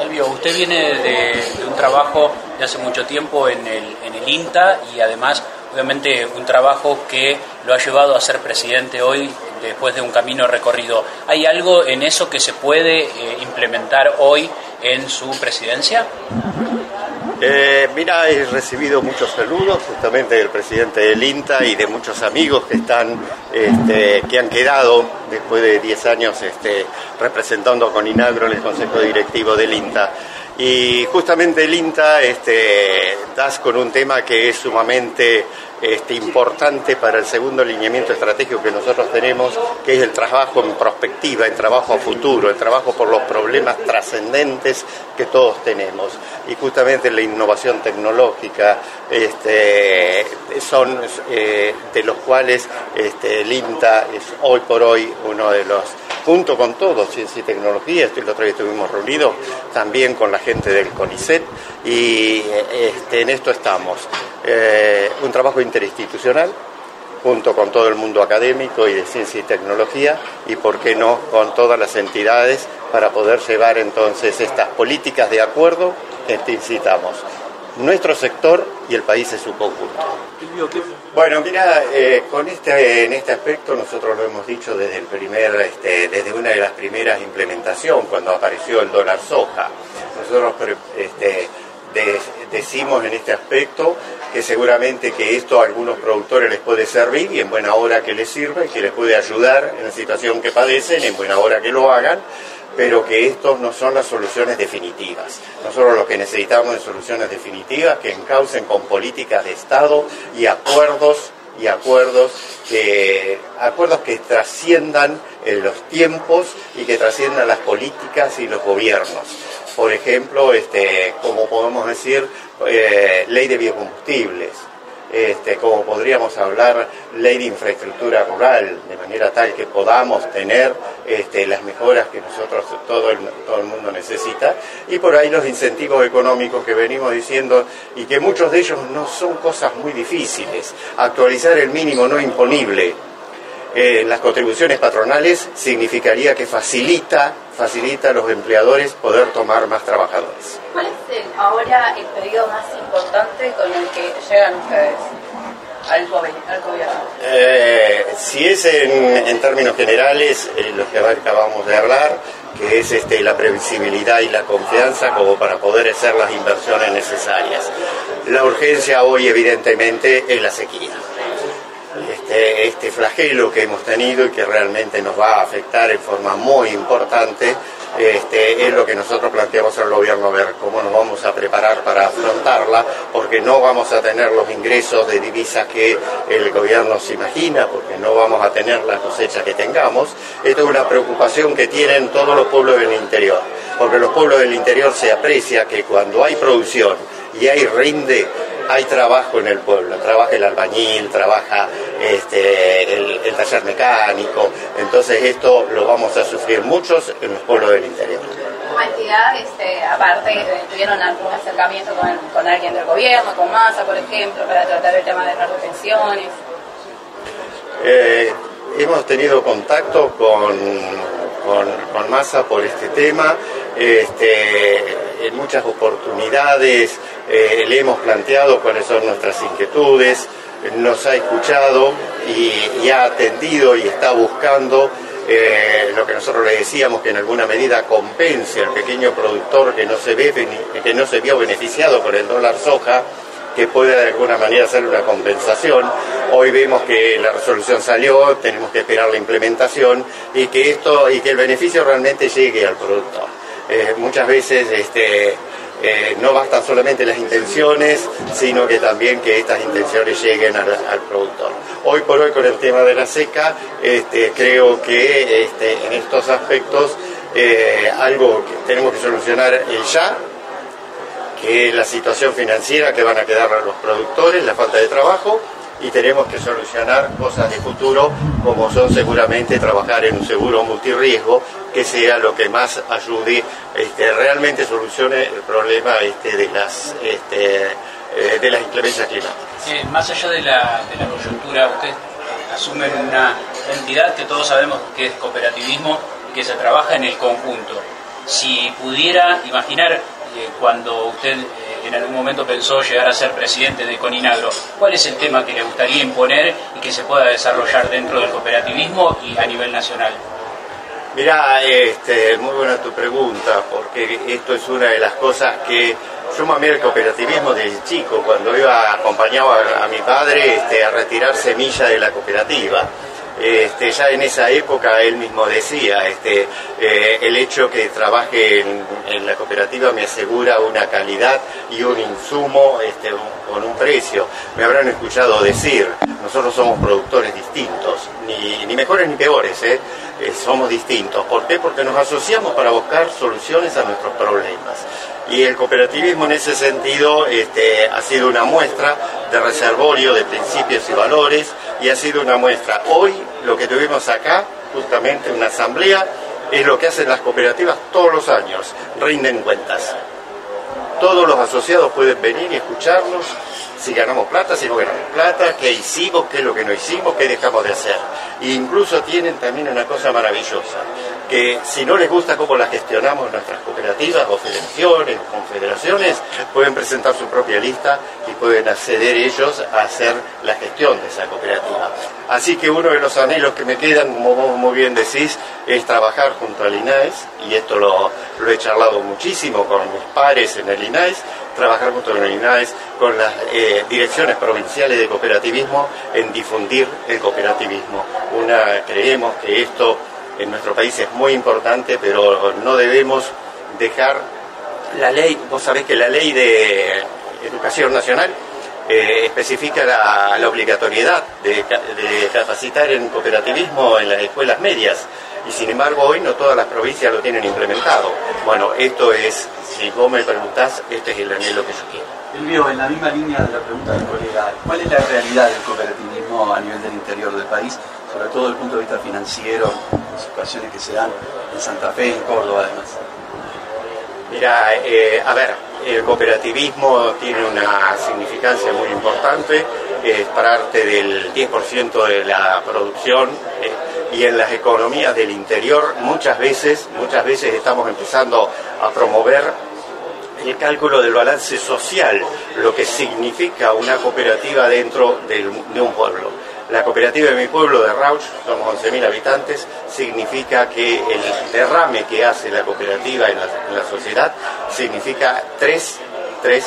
Elvio, usted viene de, de un trabajo de hace mucho tiempo en el, en el INTA y además obviamente un trabajo que lo ha llevado a ser presidente hoy después de un camino recorrido. ¿Hay algo en eso que se puede eh, implementar hoy en su presidencia? Eh, mira, he recibido muchos saludos justamente del presidente del INTA y de muchos amigos que están, este, que han quedado después de 10 años este, representando con Inagro en el Consejo Directivo del INTA. Y justamente el INTA este, das con un tema que es sumamente este, importante para el segundo lineamiento estratégico que nosotros tenemos, que es el trabajo en prospectiva, el trabajo a futuro, el trabajo por los problemas trascendentes que todos tenemos. Y justamente la innovación tecnológica este, son eh, de los cuales este, el INTA es hoy por hoy uno de los junto con todos, ciencia y tecnología, el otro día estuvimos reunidos también con la gente del CONICET y este, en esto estamos. Eh, un trabajo interinstitucional junto con todo el mundo académico y de ciencia y tecnología y, por qué no, con todas las entidades para poder llevar entonces estas políticas de acuerdo que te incitamos nuestro sector y el país en su conjunto. Bueno, mira, eh, con este, en este aspecto nosotros lo hemos dicho desde el primer, este, desde una de las primeras implementaciones, cuando apareció el dólar soja. Nosotros este, decimos en este aspecto que seguramente que esto a algunos productores les puede servir y en buena hora que les sirva y que les puede ayudar en la situación que padecen, en buena hora que lo hagan, pero que estos no son las soluciones definitivas. Nosotros lo que necesitamos es soluciones definitivas que encaucen con políticas de Estado y acuerdos y acuerdos que acuerdos que trasciendan en los tiempos y que trasciendan las políticas y los gobiernos. Por ejemplo, este, como podemos decir, eh, ley de biocombustibles, este, como podríamos hablar, ley de infraestructura rural, de manera tal que podamos tener este, las mejoras que nosotros, todo el, todo el mundo necesita, y por ahí los incentivos económicos que venimos diciendo, y que muchos de ellos no son cosas muy difíciles. Actualizar el mínimo no imponible, en las contribuciones patronales significaría que facilita, facilita a los empleadores poder tomar más trabajadores. ¿Cuál es ahora el pedido más importante con el que llegan ustedes? Al, gobierno. Eh, si es en, términos generales, eh, lo que acabamos de hablar, que es este, la previsibilidad y la confianza como para poder hacer las inversiones necesarias. La urgencia hoy evidentemente es la sequía este, este flagelo que hemos tenido y que realmente nos va a afectar en forma muy importante, este, es lo que nosotros planteamos al gobierno, ver cómo nos vamos a preparar para afrontarla, porque no vamos a tener los ingresos de divisas que el gobierno se imagina, porque no vamos a tener la cosecha que tengamos. Esto es una preocupación que tienen todos los pueblos del interior, porque los pueblos del interior se aprecia que cuando hay producción y hay rinde, hay trabajo en el pueblo, trabaja el albañil, trabaja este, el, taller mecánico, entonces esto lo vamos a sufrir muchos en los pueblos del interior. Como entidad, este, aparte, ¿tuvieron algún acercamiento con, alguien del gobierno, con Massa, por ejemplo, para tratar el tema de las retenciones? Eh, hemos tenido contacto con, con, con Massa por este tema, este, en muchas oportunidades eh, le hemos planteado cuáles son nuestras inquietudes, nos ha escuchado y, ha atendido y está buscando eh, lo que nosotros le decíamos que en alguna medida compense al pequeño productor que no se ve que no se vio beneficiado con el dólar soja que pueda de alguna manera hacer una compensación. Hoy vemos que la resolución salió, tenemos que esperar la implementación y que esto y que el beneficio realmente llegue al productor. Eh, muchas veces este, eh, no bastan solamente las intenciones, sino que también que estas intenciones lleguen al, productor. Hoy por hoy con el tema de la seca, este, creo que este, en estos aspectos eh, algo que tenemos que solucionar el ya, que es la situación financiera que van a quedar los productores, la falta de trabajo, y tenemos que solucionar cosas de futuro como son seguramente trabajar en un seguro multirriesgo que sea lo que más ayude, este, realmente solucione el problema este, de las este, eh, de las inclemencias climáticas. más allá de la, coyuntura, usted asume una entidad que todos sabemos que es cooperativismo y que se trabaja en el conjunto. Si pudiera imaginar cuando usted eh, en algún momento pensó llegar a ser presidente de Coninagro. ¿Cuál es el tema que le gustaría imponer y que se pueda desarrollar dentro del cooperativismo y a nivel nacional? Mira, este, muy buena tu pregunta, porque esto es una de las cosas que yo me el cooperativismo desde chico, cuando iba acompañado a, a mi padre este, a retirar semilla de la cooperativa. Este, ya en esa época él mismo decía, este, eh, el hecho que trabaje en, la cooperativa me asegura una calidad y un insumo este, con un precio. Me habrán escuchado decir, nosotros somos productores distintos, ni, ni mejores ni peores, ¿eh? Eh, somos distintos. ¿Por qué? Porque nos asociamos para buscar soluciones a nuestros problemas y el cooperativismo en ese sentido este, ha sido una muestra de reservorio de principios y valores y ha sido una muestra. Hoy lo que tuvimos acá, justamente una asamblea, es lo que hacen las cooperativas todos los años, rinden cuentas. Todos los asociados pueden venir y escucharnos si ganamos plata, si no ganamos plata, qué hicimos, qué es lo que no hicimos, qué dejamos de hacer. E incluso tienen también una cosa maravillosa, que si no les gusta cómo la gestionamos nuestras cooperativas o federaciones o confederaciones, pueden presentar su propia lista y pueden acceder ellos a hacer la gestión de esa cooperativa. Así que uno de los anhelos que me quedan, como vos muy bien decís, es trabajar junto al INAES, y esto lo, lo he charlado muchísimo con mis pares en el INAES, trabajar junto con el INAES, con las eh, direcciones provinciales de cooperativismo en difundir el cooperativismo. Una, creemos que esto en nuestro país es muy importante, pero no debemos dejar la ley, vos sabés que la ley de educación nacional eh, especifica la, obligatoriedad de, capacitar en cooperativismo en las escuelas medias y sin embargo hoy no todas las provincias lo tienen implementado. Bueno, esto es, si vos me preguntás, este es el anhelo que yo quiero. Elvio, en la misma línea de la pregunta del colega, ¿cuál es la realidad del cooperativismo a nivel del interior del país, sobre todo desde el punto de vista financiero, las situaciones que se dan en Santa Fe en Córdoba además? Mira, eh, a ver, el cooperativismo tiene una significancia muy importante, es parte del 10% de la producción eh, y en las economías del interior muchas veces, muchas veces estamos empezando a promover el cálculo del balance social, lo que significa una cooperativa dentro de un pueblo. La cooperativa de mi pueblo de Rauch, somos 11.000 habitantes, significa que el derrame que hace la cooperativa en la, sociedad significa tres, tres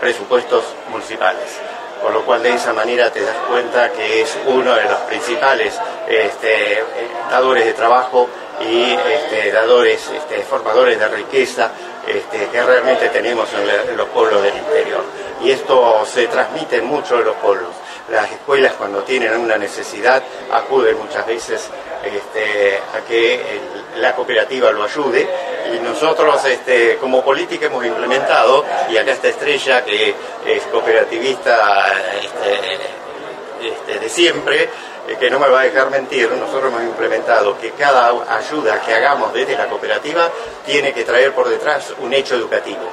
presupuestos municipales por lo cual de esa manera te das cuenta que es uno de los principales este, dadores de trabajo y este, dadores, este, formadores de riqueza este, que realmente tenemos en, los pueblos del interior. Y esto se transmite en los pueblos. Las escuelas cuando tienen una necesidad acuden muchas veces este, a que la cooperativa lo ayude y nosotros este, como política hemos implementado, y acá está Estrella que es cooperativista este, de siempre, eh, que no me va a dejar mentir, nosotros hemos implementado que cada ayuda que hagamos desde la cooperativa tiene que traer por detrás un hecho educativo.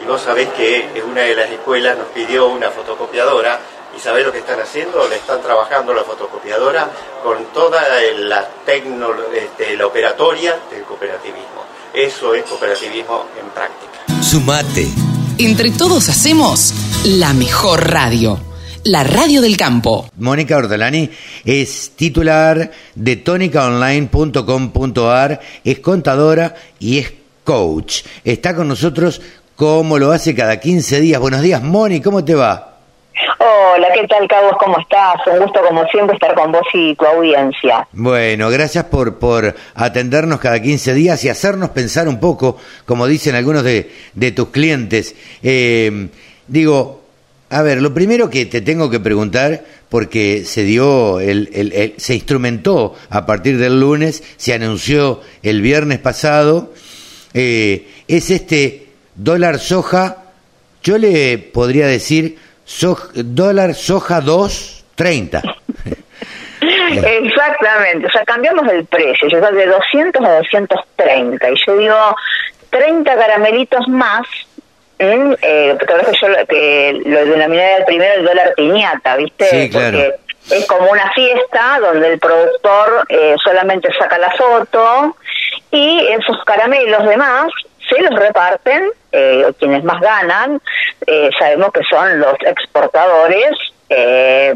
Y vos sabés que una de las escuelas nos pidió una fotocopiadora y sabés lo que están haciendo, le están trabajando la fotocopiadora con toda la, este, la operatoria del cooperativismo. Eso es cooperativismo en práctica. Sumate. Entre todos hacemos la mejor radio la radio del campo. Mónica Ortolani es titular de tónicaonline.com.ar, es contadora y es coach. Está con nosotros como lo hace cada 15 días. Buenos días, Moni, ¿cómo te va? Hola, ¿qué tal, Carlos? ¿Cómo estás? Un gusto, como siempre, estar con vos y tu audiencia. Bueno, gracias por, por atendernos cada 15 días y hacernos pensar un poco, como dicen algunos de, de tus clientes. Eh, digo, a ver, lo primero que te tengo que preguntar, porque se dio, el, el, se instrumentó a partir del lunes, se anunció el viernes pasado, eh, es este dólar soja, yo le podría decir dólar soja 2.30. Exactamente, o sea, cambiamos el precio, llegó de 200 a 230 y yo digo 30 caramelitos más eh, que yo que lo denominé el primero el dólar piñata, ¿viste? Porque es como una fiesta donde el productor eh, solamente saca la foto y esos caramelos demás se los reparten, eh, quienes más ganan, eh, sabemos que son los exportadores, eh,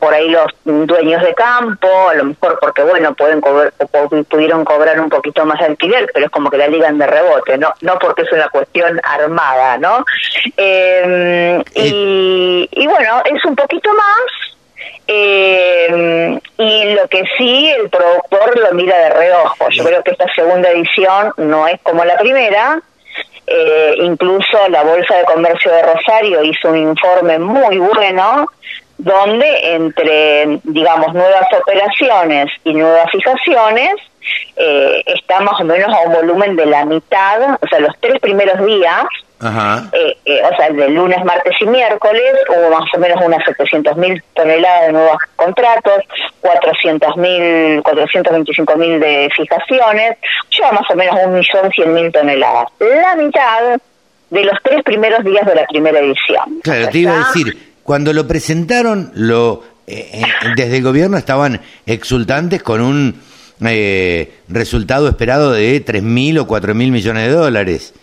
por ahí los dueños de campo, a lo mejor porque, bueno, pueden cobrar, pudieron cobrar un poquito más de alquiler, pero es como que la ligan de rebote, no no porque es una cuestión armada, ¿no? Eh, y, y bueno, es un poquito más, eh, y lo que sí, el productor lo mira de reojo. Yo creo que esta segunda edición no es como la primera. Eh, incluso la Bolsa de Comercio de Rosario hizo un informe muy bueno donde entre, digamos, nuevas operaciones y nuevas fijaciones, eh, está más o menos a un volumen de la mitad, o sea, los tres primeros días eh, eh, o sea, de lunes, martes y miércoles hubo más o menos unas 700.000 toneladas de nuevos contratos, 400.000, 425.000 de fijaciones, lleva más o menos un millón cien mil toneladas. La mitad de los tres primeros días de la primera edición. Claro, te iba a decir, cuando lo presentaron, lo eh, desde el gobierno estaban exultantes con un resultado esperado de 3.000 o 4.000 millones de dólares.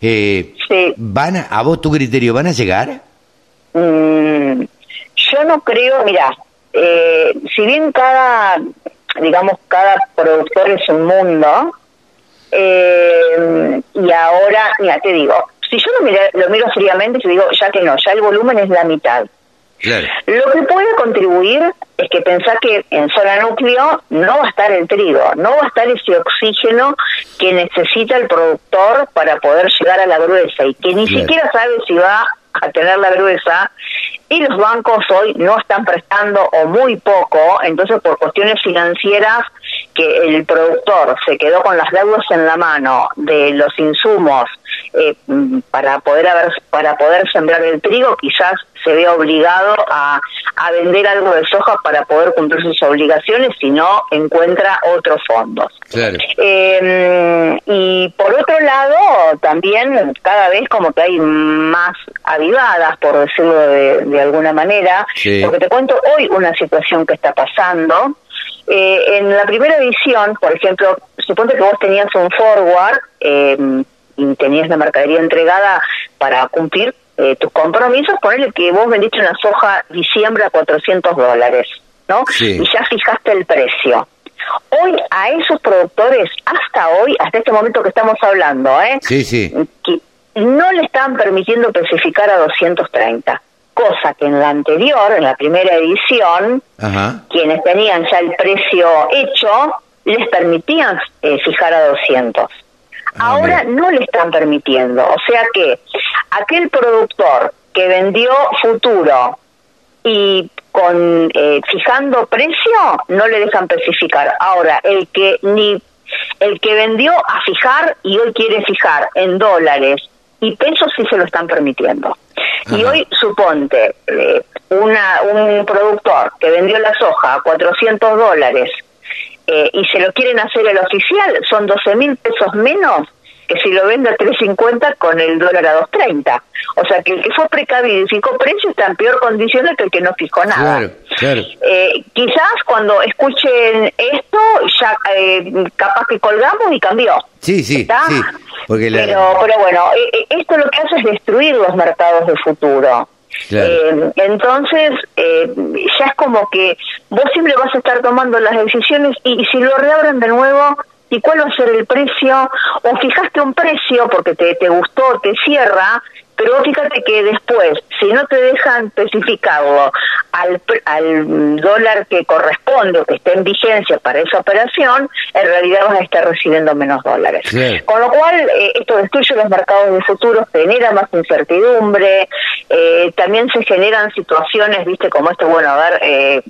Eh, ¿van a, vos tu criterio, van a llegar? Mm, yo no creo, mira, eh, si bien cada, digamos, cada productor es un mundo, eh, y ahora, mira, te digo, si yo lo, lo miro fríamente, te digo, ya que no, ya el volumen es la mitad. Lo que puede contribuir es que pensar que en zona núcleo no va a estar el trigo, no va a estar ese oxígeno que necesita el productor para poder llegar a la gruesa y que ni siquiera sabe si va a tener la gruesa. Y los bancos hoy no están prestando o muy poco, entonces por cuestiones financieras que el productor se quedó con las deudas en la mano de los insumos eh, para poder haber, para poder sembrar el trigo quizás se ve obligado a, a vender algo de soja para poder cumplir sus obligaciones si no encuentra otros fondos. Eh, y por otro lado, también cada vez como que hay más avivadas, por decirlo de, alguna manera, porque te cuento hoy una situación que está pasando. Eh, en la primera edición, por ejemplo, suponte que vos tenías un forward eh, y tenías la mercadería entregada para cumplir eh, tus compromisos, ponele que vos vendiste una soja diciembre a 400 dólares, ¿no? Y ya fijaste el precio. Hoy a esos productores, hasta hoy, hasta este momento que estamos hablando, ¿eh? Sí, sí. Que no le están permitiendo especificar a 230 cosa que en la anterior, en la primera edición, quienes tenían ya el precio hecho, les permitían eh, fijar a 200. Ah, Ahora no le están permitiendo. O sea que aquel productor que vendió futuro y con eh, fijando precio no le dejan especificar. Ahora el que ni el que vendió a fijar y hoy quiere fijar en dólares y pesos sí se lo están permitiendo. Y hoy suponte eh, una, un productor que vendió la soja a 400 dólares eh, y se lo quieren hacer el oficial, son 12 mil pesos menos que si lo vende a 3.50 con el dólar a 2.30. O sea que el que fue precavido y fijó precio está en peor condiciones que el que no fijó nada. Eh, quizás cuando escuchen esto, ya eh, capaz que colgamos y cambió. Sí, sí, sí. Porque pero, pero bueno, esto lo que hace es destruir los mercados de futuro. Eh, entonces, eh, ya es como que vos siempre vas a estar tomando las decisiones y, si lo reabren de nuevo, ¿y cuál va a ser el precio? O fijaste un precio porque te, te gustó, te cierra, pero fíjate que después, si no te dejan especificarlo al, al dólar que corresponde o que esté en vigencia para esa operación, en realidad vas a estar recibiendo menos dólares. Con lo cual, eh, esto destruye los mercados de futuros, genera más incertidumbre, eh, también se generan situaciones, viste, como esto, bueno, a ver, eh,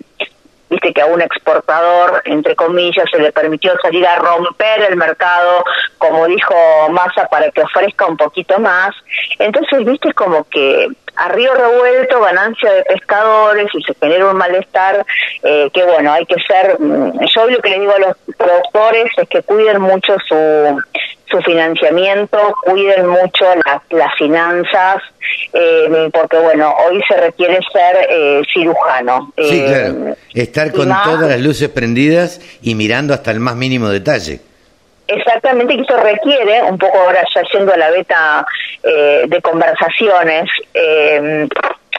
viste que a un exportador, entre comillas, se le permitió salir a romper el mercado, como dijo Massa, para que ofrezca un poquito más. Entonces, viste, como que a río revuelto, ganancia de pescadores y se genera un malestar eh, que, bueno, hay que ser, mm, yo lo que le digo a los productores es que cuiden mucho su, su financiamiento, cuiden mucho las finanzas, eh, porque bueno, hoy se requiere ser eh, cirujano. Sí, eh, claro. Estar con todas las luces prendidas y mirando hasta el más mínimo detalle. Exactamente, que eso requiere, un poco ahora ya yendo a la beta eh, de conversaciones eh,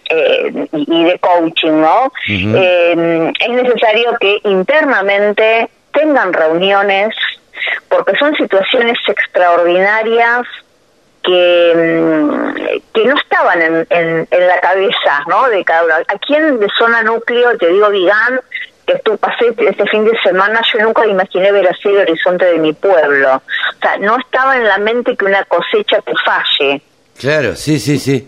eh, y de coaching, ¿no? es necesario que internamente tengan reuniones, porque son situaciones extraordinarias que, mm, que no estaban en, en, en, la cabeza ¿no? de cada uno. Aquí en de zona núcleo, te digo, Vigán, que tú pasé este fin de semana, yo nunca imaginé ver así el horizonte de mi pueblo. O sea, no estaba en la mente que una cosecha te falle. Claro, sí, sí, sí.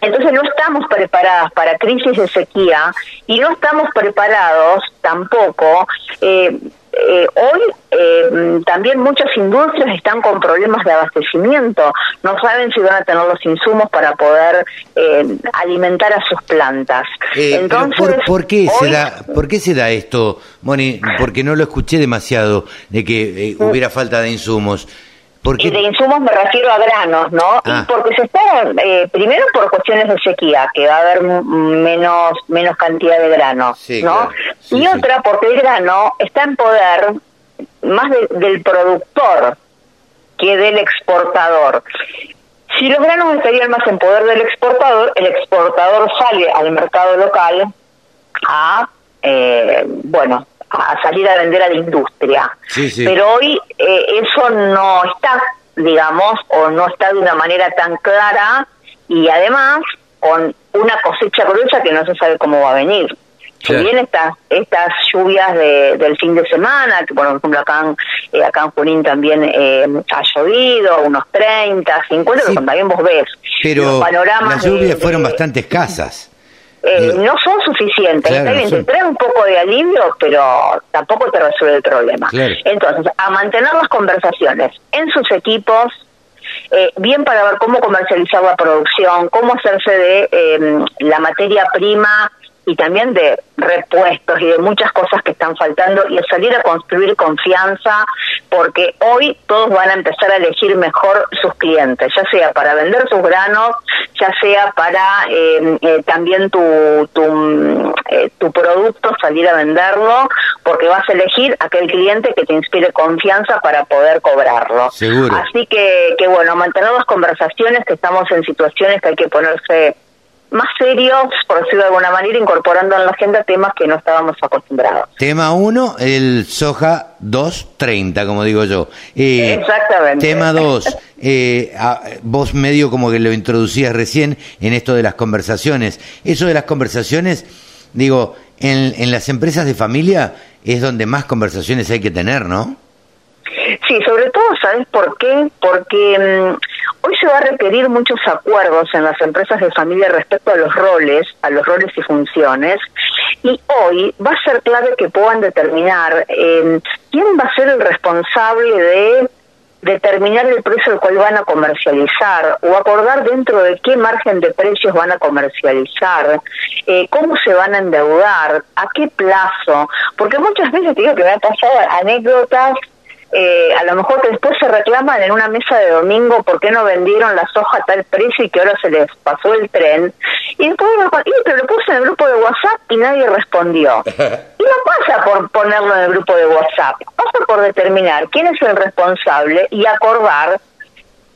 Entonces no estamos preparadas para crisis de sequía y no estamos preparados tampoco eh, eh, hoy eh, también muchas industrias están con problemas de abastecimiento, no saben si van a tener los insumos para poder eh, alimentar a sus plantas. Entonces, por, qué se da, ¿Por qué se da esto, Moni? Porque no lo escuché demasiado de que hubiera falta de insumos. Y de insumos me refiero a granos, ¿no? Y ah. porque se está, eh, primero por cuestiones de sequía, que va a haber menos menos cantidad de grano, ¿no? y otra porque el grano está en poder más del productor que del exportador. Si los granos estarían más en poder del exportador, el exportador sale al mercado local a, eh, bueno, a salir a vender a la industria. Pero hoy eh, eso no está, digamos, o no está de una manera tan clara y además con una cosecha gruesa que no se sabe cómo va a venir. Si bien estas estas lluvias de, del fin de semana, que por ejemplo acá en, eh, acá en Junín también eh, ha llovido, unos 30, 50, pero también vos ves. Pero las lluvias fueron bastante escasas. Eh, no son suficientes. Está bien, te trae un poco de alivio, pero tampoco te resuelve el problema. Entonces, a mantener las conversaciones en sus equipos, eh, bien para ver cómo comercializar la producción, cómo hacerse de eh, la materia prima y también de repuestos y de muchas cosas que están faltando y salir a construir confianza porque hoy todos van a empezar a elegir mejor sus clientes, ya sea para vender sus granos, ya sea para eh, eh, también tu, tu, eh, tu producto salir a venderlo, porque vas a elegir aquel cliente que te inspire confianza para poder cobrarlo. Seguro. Así que, que bueno, mantener las conversaciones, que estamos en situaciones que hay que ponerse más serios, por decirlo de alguna manera, incorporando en la agenda temas que no estábamos acostumbrados. Tema 1, el soja 230, como digo yo. Eh, Exactamente. Tema 2, eh, vos medio como que lo introducías recién en esto de las conversaciones. Eso de las conversaciones, digo, en, en las empresas de familia es donde más conversaciones hay que tener, ¿no? Sí, sobre todo, ¿sabes por qué? Porque mm, Hoy se va a requerir muchos acuerdos en las empresas de familia respecto a los roles, a los roles y funciones, y hoy va a ser clave que puedan determinar eh, quién va a ser el responsable de determinar el precio al cual van a comercializar o acordar dentro de qué margen de precios van a comercializar, eh, cómo se van a endeudar, a qué plazo, porque muchas veces digo que me ha pasado anécdotas eh, a lo mejor que después se reclaman en una mesa de domingo por qué no vendieron la soja a tal precio y que ahora se les pasó el tren. Y después y, pero lo puse en el grupo de WhatsApp y nadie respondió. Y no pasa por ponerlo en el grupo de WhatsApp, pasa por determinar quién es el responsable y acordar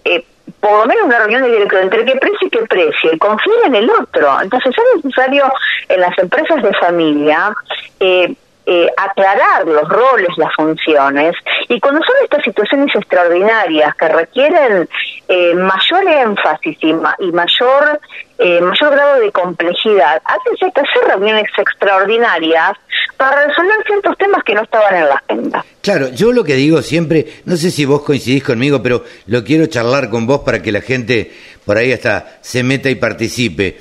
eh, por lo menos una reunión de directo entre qué precio y qué precio, y confiar en el otro. Entonces es necesario en las empresas de familia eh, eh, aclarar los roles, las funciones, y cuando son estas situaciones extraordinarias que requieren eh, mayor énfasis y, mayor, eh, mayor grado de complejidad, hay que hacer reuniones extraordinarias para resolver ciertos temas que no estaban en la agenda. Claro, yo lo que digo siempre, no sé si vos coincidís conmigo, pero lo quiero charlar con vos para que la gente por ahí hasta se meta y participe.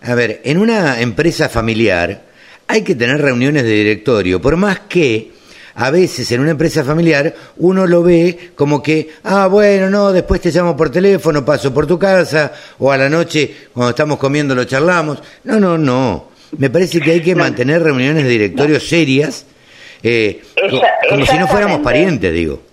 a ver, en una empresa familiar, hay que tener reuniones de directorio, por más que a veces en una empresa familiar uno lo ve como que, ah, bueno, no, después te llamo por teléfono, paso por tu casa, o a la noche cuando estamos comiendo lo charlamos. No, no, no. Me parece que hay que mantener reuniones de directorio serias, eh, como si no fuéramos parientes, digo.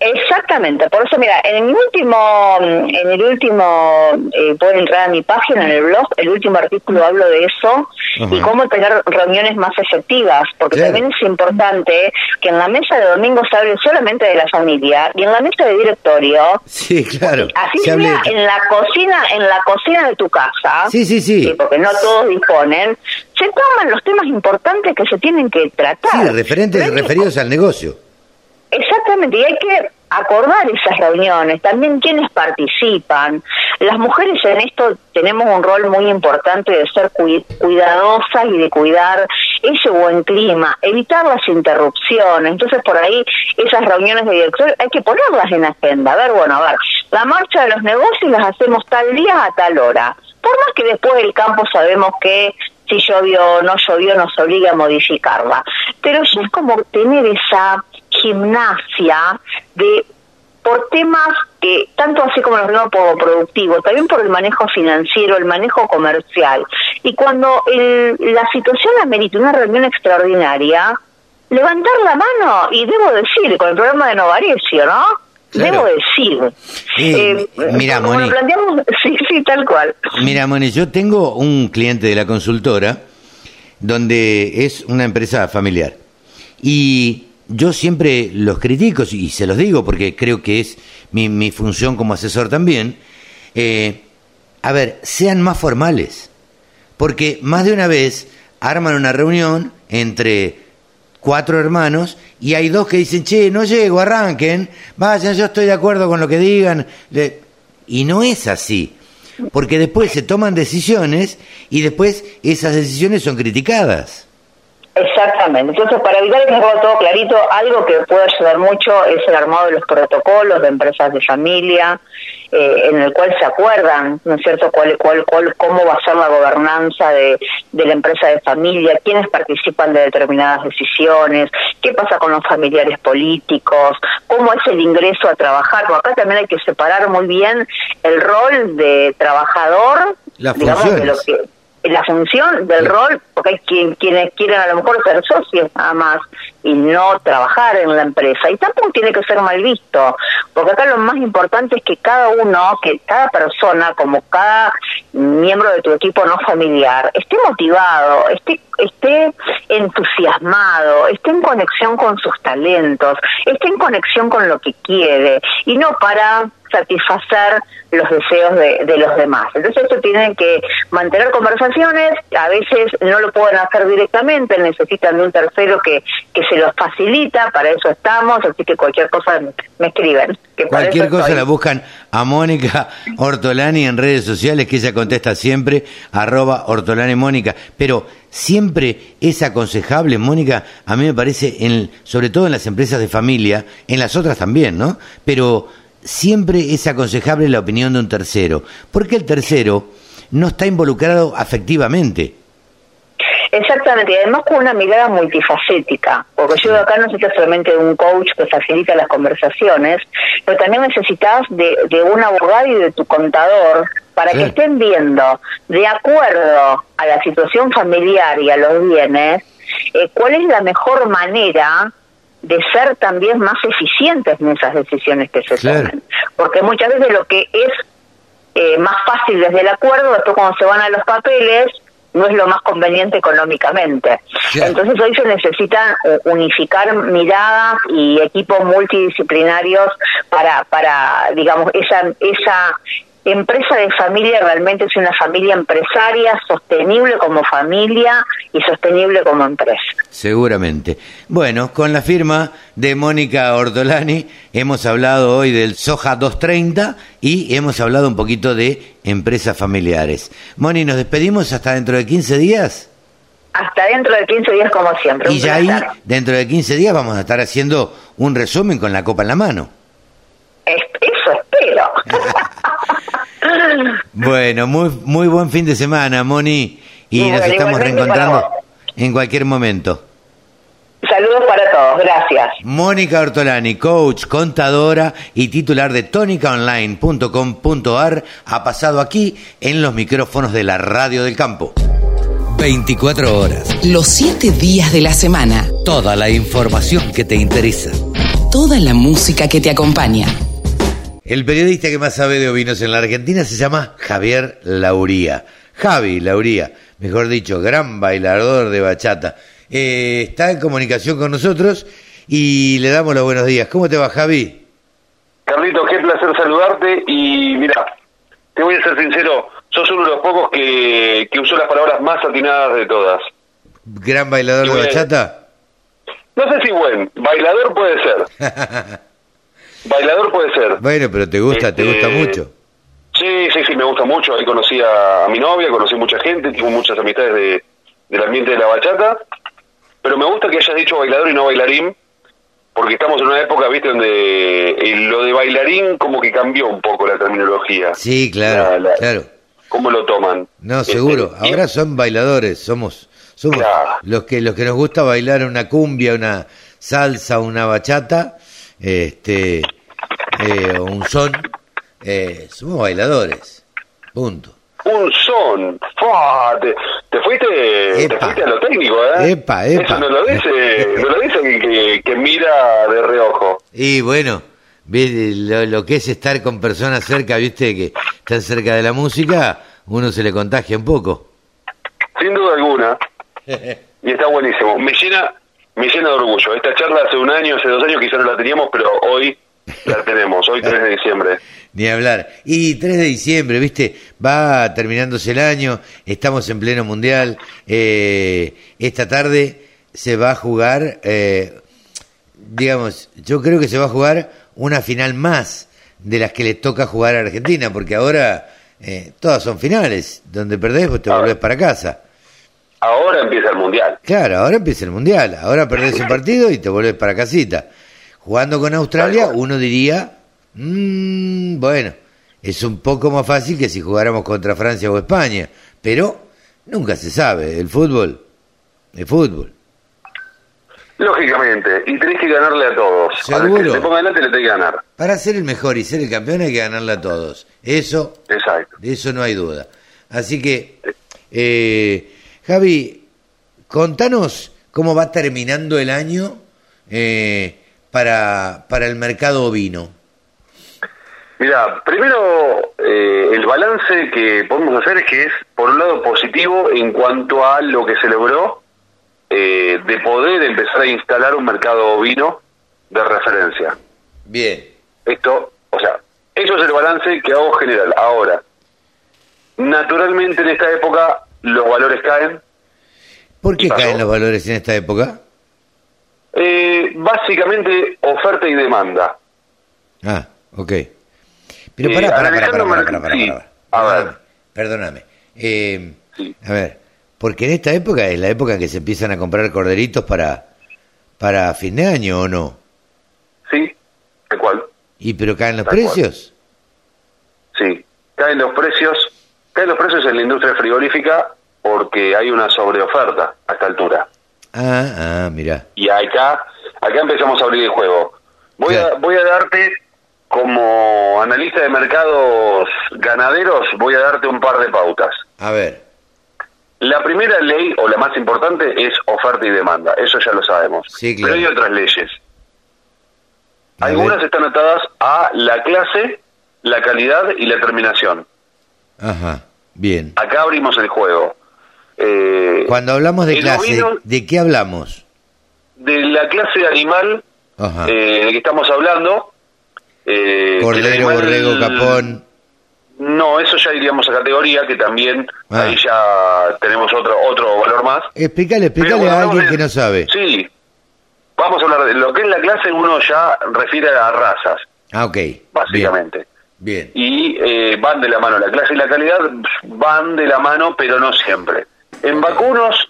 Exactamente, por eso mira, en el último, en el último, eh, pueden entrar a mi página en el blog, el último artículo hablo de eso y cómo tener reuniones más efectivas, porque también es importante que en la mesa de domingo se hable solamente de la familia y en la mesa de directorio, sí, claro, así sea en la cocina, en la cocina de tu casa, sí, sí, sí, porque no todos disponen, se toman los temas importantes que se tienen que tratar. Sí, referentes referidos al negocio. Exactamente, y hay que acordar esas reuniones, también quienes participan. Las mujeres en esto tenemos un rol muy importante de ser cuidadosas y de cuidar ese buen clima, evitar las interrupciones. Entonces, por ahí, esas reuniones de director hay que ponerlas en agenda. A ver, bueno, a ver, la marcha de los negocios las hacemos tal día a tal hora. Por más que después del campo sabemos que si llovió o no llovió nos obliga a modificarla. Pero ya es como tener esa gimnasia de por temas que, tanto así como los vemos por productivo, también por el manejo financiero, el manejo comercial. Y cuando la situación amerita una reunión extraordinaria, levantar la mano, y debo decir, con el programa de Novarecio, ¿no? Debo decir. Eh, mira, Moni. Sí, sí, tal cual. Mira, Moni, yo tengo un cliente de la consultora donde es una empresa familiar. Y yo siempre los critico y se los digo porque creo que es mi, mi función como asesor también. Eh, a ver, sean más formales. Porque más de una vez arman una reunión entre cuatro hermanos y hay dos que dicen, che, no llego, arranquen, vayan, yo estoy de acuerdo con lo que digan. Y no es así, porque después se toman decisiones y después esas decisiones son criticadas. Exactamente. Entonces, para evitar que se todo clarito, algo que puede ayudar mucho es el armado de los protocolos de empresas de familia, eh, en el cual se acuerdan, ¿no es cierto?, cuál, cuál, cuál, cómo va a ser la gobernanza de, de la empresa de familia, quiénes participan de determinadas decisiones, qué pasa con los familiares políticos, cómo es el ingreso a trabajar. Porque acá también hay que separar muy bien el rol de trabajador, digamos, de lo que la función del rol, porque hay quien, quienes quieren a lo mejor ser socios nada más y no trabajar en la empresa. Y tampoco tiene que ser mal visto, porque acá lo más importante es que cada uno, que cada persona, como cada miembro de tu equipo no familiar, esté motivado, esté, esté entusiasmado, esté en conexión con sus talentos, esté en conexión con lo que quiere y no para satisfacer los deseos de, los demás. Entonces esto tienen que mantener conversaciones, a veces no lo pueden hacer directamente, necesitan de un tercero que, que se los facilita, para eso estamos, así que cualquier cosa me escriben. cualquier cosa la buscan a Mónica Ortolani en redes sociales, que ella contesta siempre, arroba Ortolani Mónica, pero siempre es aconsejable, Mónica, a mí me parece, en, sobre todo en las empresas de familia, en las otras también, ¿no? Pero siempre es aconsejable la opinión de un tercero, porque el tercero no está involucrado afectivamente. Exactamente, y además con una mirada multifacética, porque yo acá no necesito solamente de un coach que facilita las conversaciones, pero también necesitas de, un abogado y de tu contador para que estén viendo, de acuerdo a la situación familiar y a los bienes, eh, cuál es la mejor manera de ser también más eficientes en esas decisiones que se tomen. Porque muchas veces lo que es eh, más fácil desde el acuerdo, después cuando se van a los papeles, no es lo más conveniente económicamente. Entonces hoy se necesitan eh, unificar miradas y equipos multidisciplinarios para, para digamos, esa, esa empresa de familia realmente es una familia empresaria, sostenible como familia y sostenible como empresa. Seguramente. Bueno, con la firma de Mónica Ortolani hemos hablado hoy del Soja 230 y hemos hablado un poquito de empresas familiares. Moni, nos despedimos hasta dentro de 15 días. Hasta dentro de 15 días como siempre. Y ya ahí, dentro de 15 días, vamos a estar haciendo un resumen con la copa en la mano. Eso espero. bueno, muy, muy buen fin de semana, Moni. Y nos estamos reencontrando en cualquier momento. Saludos para todos, gracias. Mónica Ortolani, coach, contadora y titular de tonicaonline.com.ar, ha pasado aquí en los micrófonos de la Radio del Campo. 24 horas. Los 7 días de la semana. Toda la información que te interesa. toda la música que te acompaña. El periodista que más sabe de ovinos en la Argentina se llama Javier Lauría. Javi Lauría, mejor dicho, gran bailador de bachata. Eh, está en comunicación con nosotros y le damos los buenos días. ¿Cómo te va, Javi? Carlito, qué placer saludarte y mira, te voy a ser sincero, sos uno de los pocos que, que usó las palabras más atinadas de todas. ¿Gran bailador de bachata? No sé si buen, bailador puede ser. bailador puede ser. Bueno, pero te gusta, te gusta Este, mucho. Sí, sí, sí, me gusta mucho. Ahí conocí a, a mi novia, conocí mucha gente, tengo muchas amistades de, del ambiente de la bachata. Pero me gusta que hayas dicho bailador y no bailarín, porque estamos en una época, viste, donde eh, lo de bailarín como que cambió un poco la terminología. Sí, claro, La- la- claro. ¿Cómo lo toman? No, Este, seguro. y- Ahora son bailadores, somos somos los que los que nos gusta bailar una cumbia, una salsa, una bachata, este eh, un son, eh, somos bailadores. Punto. Un son. ¡Fua! Te, te fuiste, te fuiste a lo técnico, ¿eh? Epa, epa. Eso no lo dice, no lo dice que, que mira de reojo. Y bueno, lo, lo que es estar con personas cerca, viste, que están cerca de la música, uno se le contagia un poco. Sin duda alguna. Y está buenísimo. Me llena, me llena de orgullo. Esta charla hace un año, hace dos años quizás no la teníamos, pero hoy la tenemos, hoy 3 de diciembre. Ni hablar. Y 3 de diciembre, viste, va terminándose el año, estamos en pleno mundial. eh, esta tarde se va a jugar, eh, digamos, yo creo que se va a jugar una final más de las que le toca jugar a Argentina, porque ahora eh, todas son finales, donde perdés vos te volvés para casa. Ahora empieza el mundial. Claro, ahora empieza el mundial, ahora perdés un partido y te volvés para casita. Jugando con Australia, uno diría, "Mm, bueno, es un poco más fácil que si jugáramos contra Francia o España, pero nunca se sabe, el fútbol, el fútbol. Lógicamente, y tenés que ganarle a todos. Seguro. Al que se ponga adelante le tenés que ganar. Para ser el mejor y ser el campeón hay que ganarle a todos, eso, Exacto. de eso no hay duda. Así que, eh, Javi, contanos cómo va terminando el año eh, para, para el mercado ovino. Mira, primero eh, el balance que podemos hacer es que es, por un lado, positivo en cuanto a lo que se logró eh, de poder empezar a instalar un mercado ovino de referencia. Bien. Esto, o sea, eso es el balance que hago general. Ahora, naturalmente en esta época los valores caen. ¿Por qué caen los valores en esta época? Eh, básicamente oferta y demanda. Ah, ok. Pero Eh, pará, pará, pará, pará, pará, sí, a ver. Perdóname. Eh, A ver, porque en esta época es la época en que se empiezan a comprar corderitos para, para fin de año, ¿o no? Sí, ¿de cuál? ¿Y pero caen los Tal cual. precios? Sí, caen los precios, caen los precios en la industria frigorífica porque hay una sobreoferta a esta altura. Ah, ah, mira. Y acá, acá empezamos a abrir el juego. Voy a, voy a darte, como analista de mercados ganaderos, voy a darte un par de pautas. A ver. La primera ley, o la más importante, es oferta y demanda. Eso ya lo sabemos. Sí, claro. Pero hay otras leyes. A Algunas ver. están atadas a la clase, la calidad y la terminación. Ajá, bien. Acá abrimos el juego. Eh, Cuando hablamos de clase, ovino- ¿de qué hablamos? de la clase animal Ajá. eh, de que estamos hablando. eh, Cordero, animal- borrego, capón. No, eso ya iríamos a categoría, que también Ah. ahí ya tenemos otro otro valor más. Explícale, explícale a alguien que no sabe. Sí, vamos a hablar de lo que es la clase, uno ya refiere a razas, Ah, ok. básicamente. Bien. Y eh, van de la mano, la clase y la calidad van de la mano, pero no siempre. En vacunos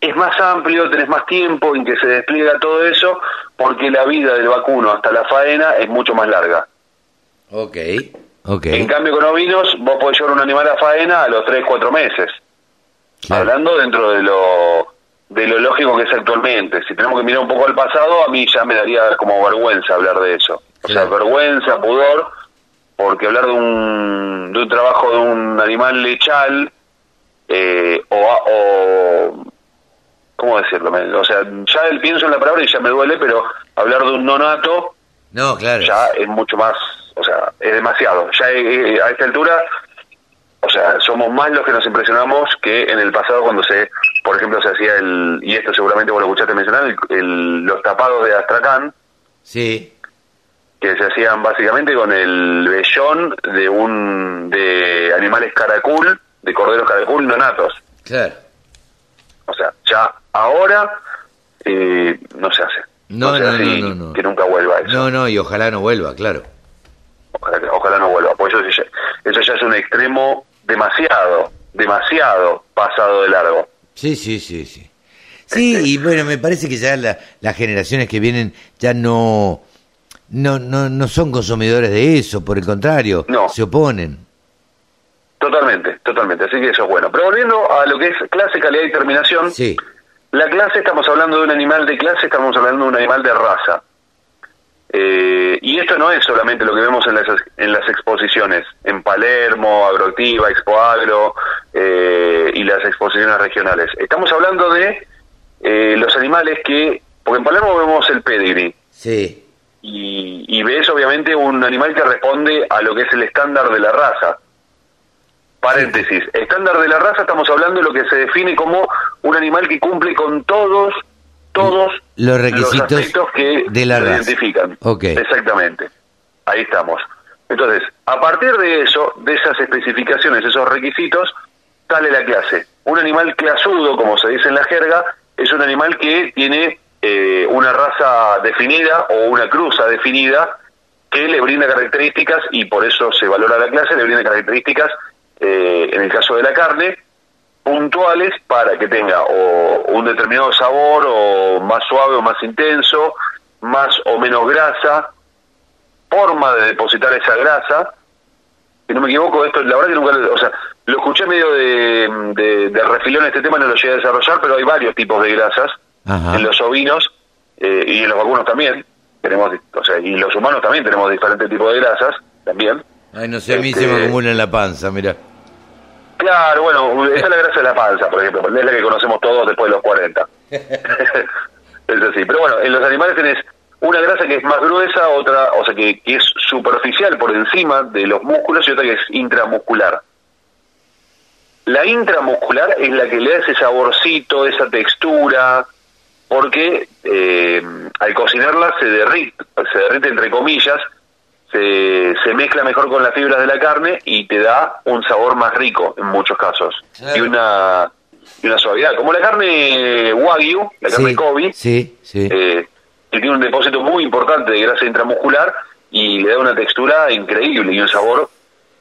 es más amplio, tenés más tiempo en que se despliega todo eso, porque la vida del vacuno hasta la faena es mucho más larga. Ok. Ok. En cambio, con ovinos, vos podés llevar un animal a faena a los 3, 4 meses. Hablando dentro de lo, de lo lógico que es actualmente. Si tenemos que mirar un poco al pasado, a mí ya me daría como vergüenza hablar de eso. O sea, vergüenza, pudor, porque hablar de un, de un trabajo de un animal lechal, eh, o, o ¿cómo decirlo? O sea, ya el pienso en la palabra y ya me duele, pero hablar de un nonato no, claro. ya es mucho más, o sea, es demasiado. Ya eh, a esta altura, o sea, somos más los que nos impresionamos que en el pasado cuando se, por ejemplo, se hacía el, y esto seguramente vos lo escuchaste mencionar, el, el- los tapados de Astracán, Sí, que se hacían básicamente con el vellón de un de animales caracul, de corderos caracul nonatos. claro. O sea, ya ahora eh, no se hace. No, no, no, no, no. Que nunca vuelva eso. No, no, y ojalá no vuelva, claro. Ojalá, no vuelva. Pues eso, ya- eso ya es un extremo demasiado, demasiado pasado de largo. Sí, sí, sí, sí. Sí, y bueno, me parece que ya la- las generaciones que vienen ya no, no, no, no son consumidores de eso, por el contrario, se oponen. Totalmente, totalmente. Así que eso es bueno. Pero volviendo a lo que es clase, calidad y terminación. Sí. La clase, estamos hablando de un animal de clase, estamos hablando de un animal de raza. Eh, y esto no es solamente lo que vemos en las, en las exposiciones, en Palermo, Agroactiva, Expo Agro eh, y las exposiciones regionales. Estamos hablando de eh, los animales que, porque en Palermo vemos el pedigree, Sí. Y, y ves obviamente un animal que responde a lo que es el estándar de la raza. Paréntesis, estándar de la raza estamos hablando de lo que se define como un animal que cumple con todos, todos Los requisitos aspectos que de la raza. identifican. Exactamente. Ahí estamos. Entonces, a partir de eso, de esas especificaciones, esos requisitos, sale la clase. Un animal clasudo, como se dice en la jerga, es un animal que tiene eh, una raza definida o una cruza definida que le brinda características y por eso se valora la clase, le brinda características, eh, en el caso de la carne, puntuales para que tenga o un determinado sabor o más suave o más intenso, más o menos grasa, forma de depositar esa grasa. Si no me equivoco, esto la verdad que nunca, o sea, lo escuché medio de, de, de refilón este tema, no lo llegué a desarrollar, pero hay varios tipos de grasas Ajá. en los ovinos eh, y en los vacunos también. Tenemos, o sea, y los humanos también tenemos diferentes tipos de grasas también. Ay, no sé, a mí se Este- me acumula en la panza, mira. Claro, bueno, esa es la grasa de la panza, por ejemplo, es la que conocemos todos después de los 40. es así, pero bueno, en los animales tenés una grasa que es más gruesa, otra, o sea, que, que es superficial por encima de los músculos y otra que es intramuscular. La intramuscular es la que le da ese saborcito, esa textura, porque eh, al cocinarla se derrite, se derrite entre comillas, se, se mezcla mejor con las fibras de la carne y te da un sabor más rico en muchos casos. Y una y una suavidad. Como la carne wagyu la carne Sí, Kobe sí, sí. eh, que tiene un depósito muy importante de grasa intramuscular y le da una textura increíble y un sabor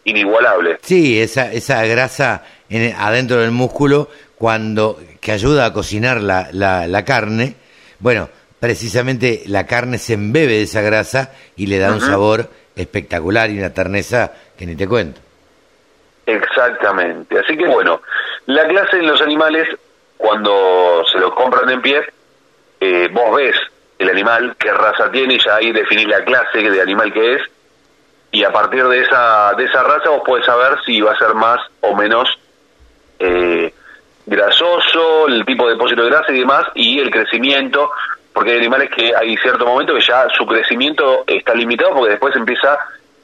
inigualable. Sí, esa, esa grasa en- adentro del músculo cuando que ayuda a cocinar la, la, la carne. Bueno, precisamente la carne se embebe de esa grasa y le da un sabor espectacular y una terneza que ni te cuento. Exactamente. Así que bueno, la clase en los animales, cuando se los compran en pie, eh, vos ves el animal, qué raza tiene, y ya ahí definís la clase de animal que es, y a partir de esa, de esa raza vos podés saber si va a ser más o menos eh, grasoso, el tipo de depósito de grasa y demás, y el crecimiento, porque hay animales que hay cierto momento que ya su crecimiento está limitado porque después empieza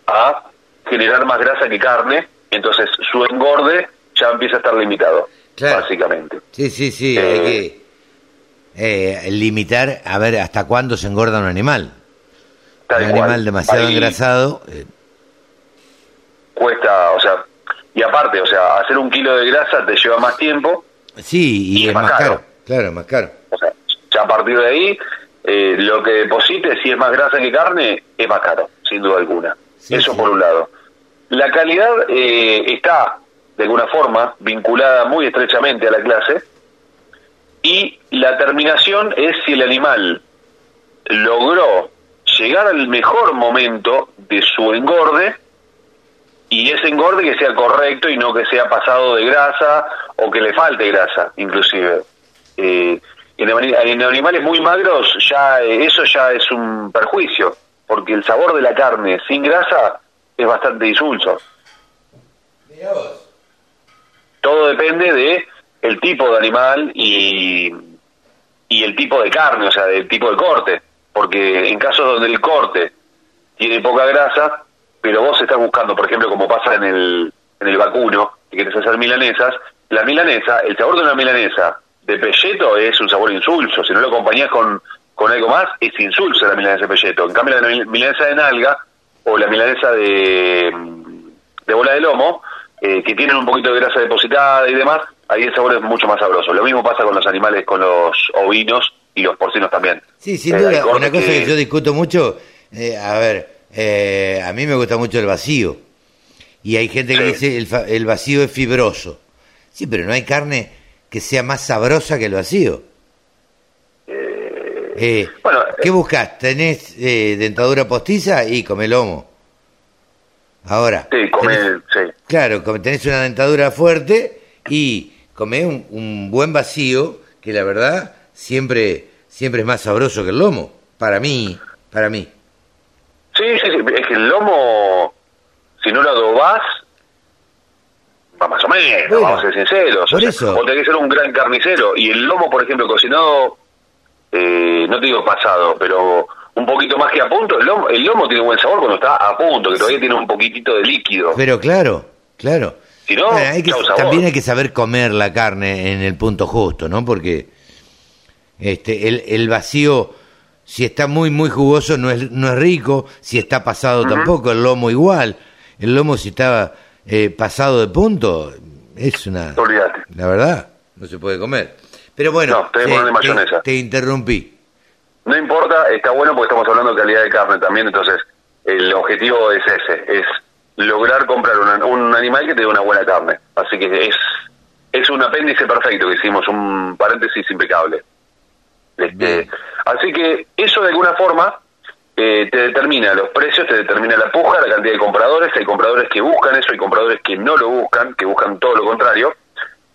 a generar más grasa que carne, entonces su engorde ya empieza a estar limitado, básicamente. Sí, sí, sí, Eh, hay que eh, limitar a ver hasta cuándo se engorda un animal. Tal un cual. animal demasiado Ahí- engrasado, eh, Cuesta, o sea, y aparte, o sea, hacer un kilo de grasa te lleva más tiempo, sí, y, es más caro. Claro, más caro. o sea, ya a partir de ahí, eh, lo que deposite, si es más grasa que carne, es más caro, sin duda alguna. Eso por un lado. La calidad eh, está, de alguna forma, vinculada muy estrechamente a la clase, y la terminación es si el animal logró llegar al mejor momento de su engorde, y ese engorde que sea correcto y no que sea pasado de grasa o que le falte grasa, inclusive. Eh, en, ani- en animales muy magros ya eh, eso ya es un perjuicio, porque el sabor de la carne sin grasa es bastante insulso. Todo depende de el tipo de animal y, y el tipo de carne, o sea, del tipo de corte. porque en casos donde el corte tiene poca grasa, pero vos estás buscando, por ejemplo, como pasa en el, en el vacuno, que quieres hacer milanesas, la milanesa, el sabor de una milanesa de pelleto es un sabor insulso, si no lo acompañás con, con algo más, es insulso la milanesa de pelleto. En cambio, la milanesa de nalga o la milanesa de, de bola de lomo, eh, que tienen un poquito de grasa depositada y demás, ahí el sabor es mucho más sabroso. Lo mismo pasa con los animales, con los ovinos y los porcinos también. Sí, sin duda, una cosa que... yo discuto mucho, eh, a ver, eh, a mí me gusta mucho el vacío. Y hay gente que dice el, el vacío es fibroso. Sí, pero no hay carne que sea más sabrosa que el vacío. Eh, bueno, ¿Qué buscas? ¿Tenés dentadura postiza? Y come lomo. Ahora. Sí, come, sí. Claro, tenés una dentadura fuerte y come un, un buen vacío que la verdad siempre siempre es más sabroso que el lomo, para mí, para mí. Sí, sí, sí, es que el lomo, si no lo adobás, va más o menos, vamos a ser sinceros. Por eso. O tenés que ser un gran carnicero. Y el lomo, por ejemplo, cocinado, eh, no te digo pasado, pero un poquito más que a punto, el lomo, el lomo tiene buen sabor cuando está a punto, que todavía tiene un poquitito de líquido. Pero claro, claro. Si no, hay que, también hay que saber comer la carne en el punto justo, ¿no? Porque este, el, el vacío, si está muy, muy jugoso, no es, no es rico. Si está pasado tampoco, el lomo igual. El lomo, si está eh, pasado de punto, es una. La verdad, no se puede comer. Pero bueno, te, interrumpí. No importa, está bueno porque estamos hablando de calidad de carne también, entonces el objetivo es ese, es lograr comprar un animal que te dé una buena carne. Así que es, es un apéndice perfecto que hicimos, un paréntesis impecable. Este, así que eso de alguna forma eh, te determina los precios, te determina la puja, la cantidad de compradores, hay compradores que buscan eso, hay compradores que no lo buscan, que buscan todo lo contrario.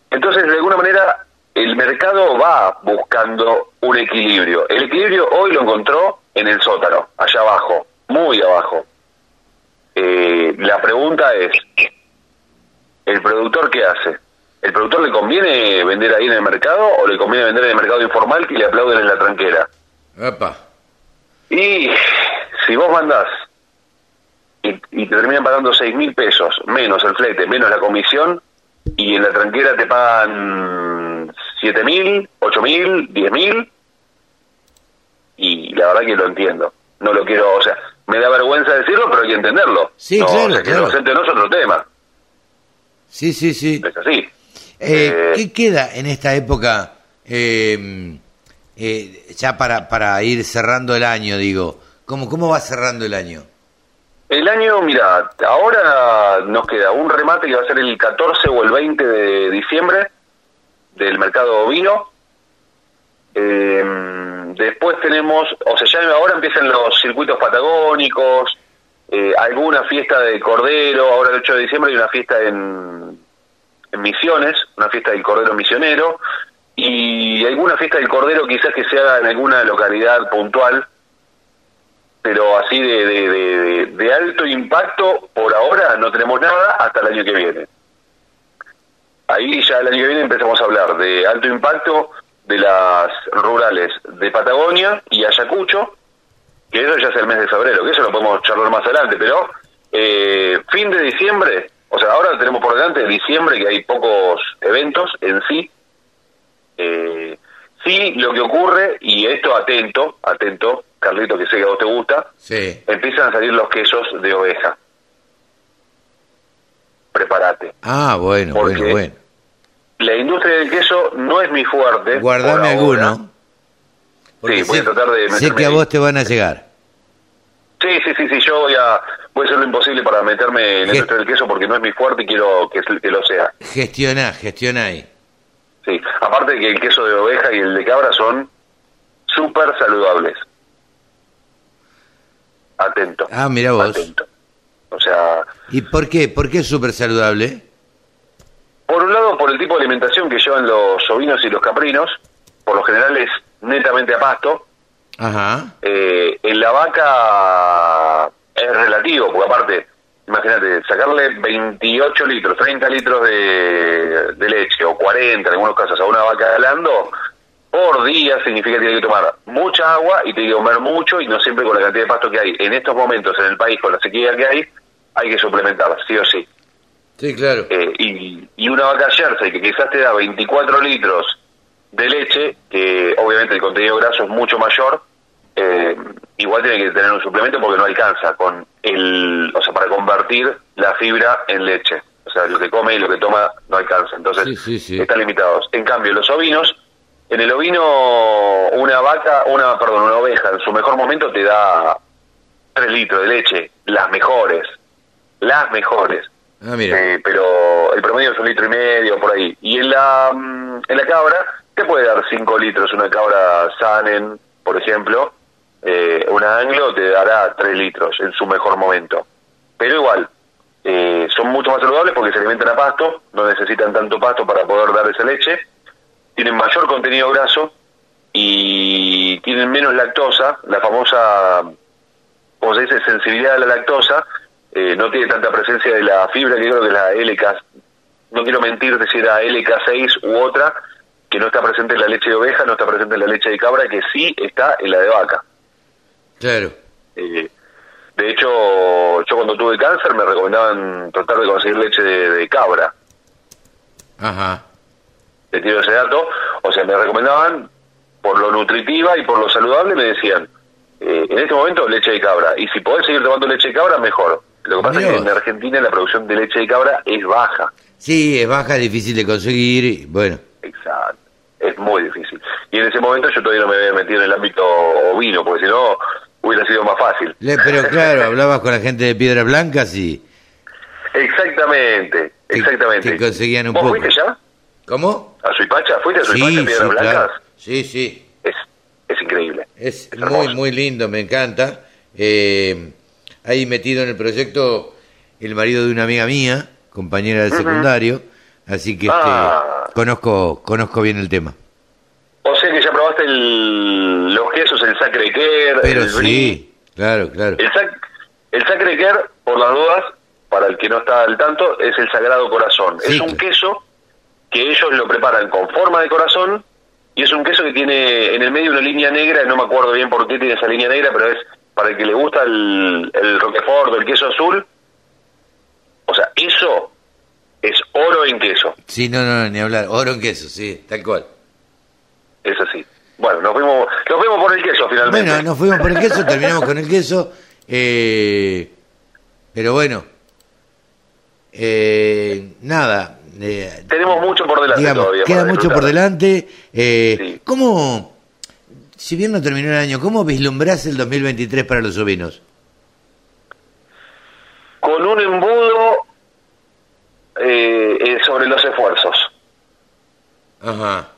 Entonces, de alguna manera, el mercado va buscando un equilibrio. El equilibrio hoy lo encontró en el sótano, allá abajo, muy abajo. Eh, la pregunta es, ¿el productor qué hace? ¿El productor le conviene vender ahí en el mercado o le conviene vender en el mercado informal que le aplauden en la tranquera? Y si vos mandás y, te terminan pagando seis mil pesos, menos el flete, menos la comisión, y en la tranquera te pagan siete mil, ocho mil, diez mil, y la verdad que lo entiendo. No lo quiero, o sea, me da vergüenza decirlo, pero hay que entenderlo. Sí, no, claro, o sea, que no es otro tema. Sí, sí, sí. Es así. Eh, ¿Qué queda en esta época, eh, eh, ya para, para ir cerrando el año, digo? ¿Cómo, ¿Cómo va cerrando el año? El año, mira, ahora nos queda un remate que va a ser el 14 o el 20 de diciembre del mercado ovino. después tenemos, o sea, ya ahora empiezan los circuitos patagónicos, alguna fiesta de cordero, ahora el 8 de diciembre hay una fiesta en, en Misiones, una fiesta del Cordero Misionero, y alguna fiesta del Cordero quizás que se haga en alguna localidad puntual, pero así de, de, alto impacto, por ahora no tenemos nada hasta el año que viene. Ahí ya el año que viene empezamos a hablar de alto impacto de las rurales de Patagonia y Ayacucho, que eso ya es el mes de febrero, que eso lo podemos charlar más adelante, pero eh, fin de diciembre o sea, ahora tenemos por delante diciembre que hay pocos eventos en sí. Eh, sí, lo que ocurre, y esto atento, atento, Carlito, que sé que a vos te gusta, sí. empiezan a salir los quesos de oveja. Prepárate. Ah, bueno, bueno, bueno. La industria del queso no es mi fuerte. Guardame alguno. Sí, voy a tratar de... Sé que a vos te van a llegar. Sí, sí, sí, sí, yo voy a, voy a hacer lo imposible para meterme en el industria del queso porque no es mi fuerte y quiero que, que lo sea. Gestiona, gestiona ahí. Sí, aparte que el queso de oveja y el de cabra son súper saludables. Atento. Ah, mira vos. Atento. O sea... ¿Y por qué? ¿Por qué es súper saludable? Por un lado, por el tipo de alimentación que llevan los ovinos y los caprinos, por lo general es netamente a pasto, Ajá. Eh, en la vaca es relativo, porque aparte, imagínate, sacarle 28 litros, 30 litros de, leche o 40 en algunos casos a una vaca de lando por día significa que tiene que tomar mucha agua y tiene que comer mucho y no siempre con la cantidad de pasto que hay. En estos momentos en el país, con la sequía que hay, hay que suplementar, sí o sí. Sí, claro. Eh, y, y una vaca Jersey que quizás te da 24 litros de leche, que obviamente el contenido graso es mucho mayor, eh, igual tiene que tener un suplemento porque no alcanza con el, o sea, para convertir la fibra en leche. O sea, lo que come y lo que toma no alcanza. Entonces, están limitados. En cambio, los ovinos, en el ovino, una vaca, una, perdón, una oveja en su mejor momento te da 3 litros de leche, las mejores, las mejores. Ah, mira. Eh, pero el promedio es un litro y medio por ahí. Y en la, mm, en la cabra te puede dar 5 litros, una cabra Sanen, por ejemplo, eh, una anglo te dará 3 litros en su mejor momento. Pero igual, eh, son mucho más saludables porque se alimentan a pasto, no necesitan tanto pasto para poder dar esa leche, tienen mayor contenido graso y tienen menos lactosa, la famosa, como se dice, sensibilidad a la lactosa, eh, no tiene tanta presencia de la fibra que creo que es la LK, no quiero mentirte si era LK6 u otra, que no está presente en la leche de oveja, no está presente en la leche de cabra, que sí está en la de vaca. Claro. Eh, de hecho, yo cuando tuve cáncer me recomendaban tratar de conseguir leche de, de cabra. Ajá. Te tiro ese dato. O sea, me recomendaban por lo nutritiva y por lo saludable, me decían, eh, en este momento leche de cabra. Y si podés seguir tomando leche de cabra, mejor. Lo que pasa es que en Argentina la producción de leche de cabra es baja. Sí, es baja, es difícil de conseguir, y bueno. Exacto. Es muy difícil. Y en ese momento yo todavía no me había metido en el ámbito ovino, porque si no hubiera sido más fácil. Pero claro, hablabas con la gente de Piedras Blancas y Exactamente, exactamente. que conseguían un ¿Vos poco. fuiste ya? ¿Cómo? ¿A Suipacha? ¿Fuiste a Suipacha, Sí, Piedras sí, Blancas? claro. Sí, sí. Es, es increíble. Es muy, muy lindo, me encanta. Eh, ahí metido en el proyecto el marido de una amiga mía, compañera del Ujú. secundario, así que este, Ah. conozco conozco bien el tema. O sea que ya probaste el Sacre Care, Pero el Brie. sí, claro, claro. El, sac, el Sacre Care, por las dudas, para el que no está al tanto, es el Sagrado Corazón. Sí, es un queso que ellos lo preparan con forma de corazón y es un queso que tiene en el medio una línea negra, no me acuerdo bien por qué tiene esa línea negra, pero es para el que le gusta el, el Roquefort el queso azul. O sea, eso es oro en queso. Sí, no, no, ni hablar. Oro en queso, sí, tal cual. Es así. Bueno, nos fuimos, nos fuimos por el queso finalmente. Bueno, nos fuimos por el queso, terminamos con el queso. eh, pero bueno, eh, nada. eh, Tenemos mucho por delante digamos, todavía. queda mucho por delante. Eh, ¿Cómo, si bien no terminó el año, cómo vislumbrás el 2023 para los ovinos? Con un embudo eh, sobre los esfuerzos. Ajá.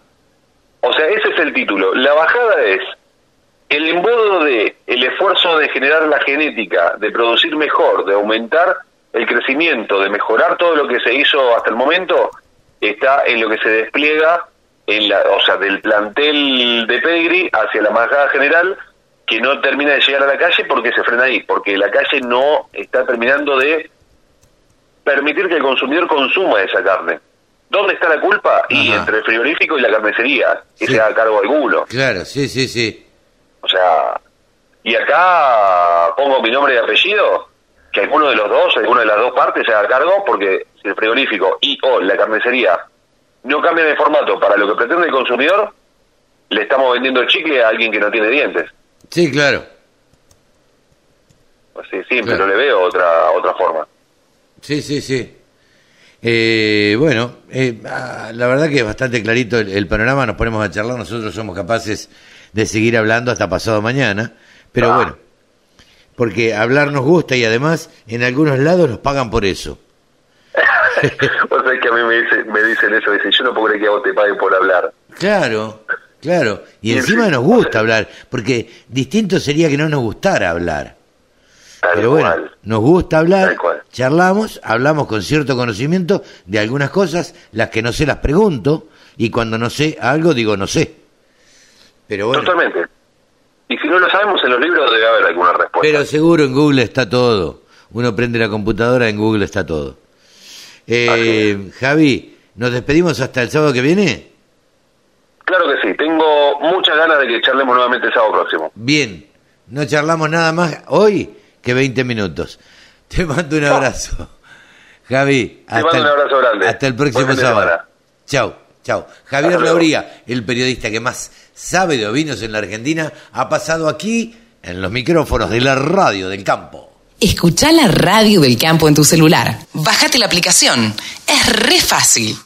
O sea, ese es el título. La bajada es el embudo de el esfuerzo de generar la genética, de producir mejor, de aumentar el crecimiento, de mejorar todo lo que se hizo hasta el momento, está en lo que se despliega en la, o sea, del plantel de Pegri hacia la majada general que no termina de llegar a la calle porque se frena ahí, porque la calle no está terminando de permitir que el consumidor consuma esa carne. ¿Dónde está la culpa? Y entre el frigorífico y la carnicería, que se haga cargo alguno. Claro, sí, sí, sí. O sea, y acá pongo mi nombre y apellido, que alguno de los dos, alguna de las dos partes se haga cargo, porque si el frigorífico y o la carnicería no cambian el formato para lo que pretende el consumidor, le estamos vendiendo chicle a alguien que no tiene dientes. Sí, claro. De simple, no le veo otra otra forma. Sí, sí, sí. Eh, bueno, eh, ah, la verdad que es bastante clarito el, el panorama, nos ponemos a charlar, nosotros somos capaces de seguir hablando hasta pasado mañana, pero Ah. bueno, porque hablar nos gusta y además en algunos lados nos pagan por eso. o sea, que a mí me, dice- me dicen eso, dicen, yo no puedo creer que a vos te paguen por hablar. Claro, claro, y encima nos gusta hablar, porque distinto sería que no nos gustara hablar. Pero bueno, nos gusta hablar, charlamos, hablamos con cierto conocimiento de algunas cosas, las que no sé las pregunto, y cuando no sé algo digo no sé. Pero bueno, Totalmente. Y si no lo sabemos en los libros debe haber alguna respuesta. pero seguro en Google está todo. Uno prende la computadora, en Google está todo. Eh, Javi, ¿nos despedimos hasta el sábado que viene? claro que sí. Tengo muchas ganas de que charlemos nuevamente el sábado próximo. Bien, no charlamos nada más hoy que 20 minutos. Te mando un abrazo. Javi, Te mando un abrazo grande. hasta el próximo sábado. Chau, chau. Javier Hasta. Lauría, el periodista que más sabe de ovinos en la Argentina, ha pasado aquí en los micrófonos de la radio del campo. Escucha la radio del campo en tu celular. Bájate la aplicación. Es re fácil.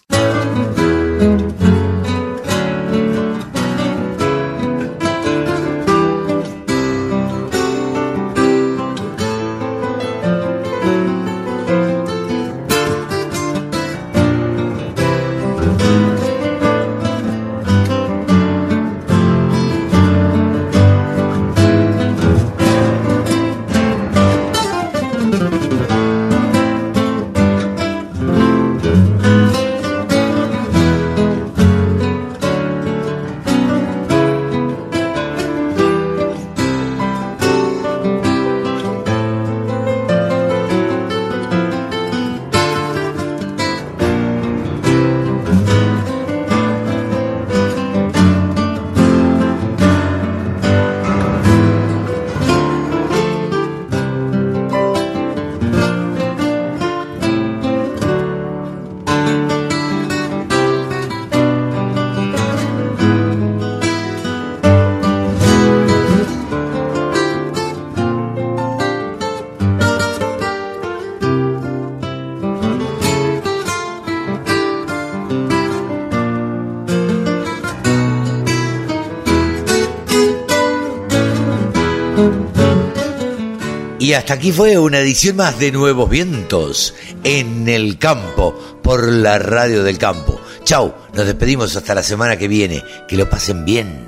Hasta aquí fue una edición más de Nuevos Vientos en el campo por la radio del campo. Chau, nos despedimos hasta la semana que viene. Que lo pasen bien.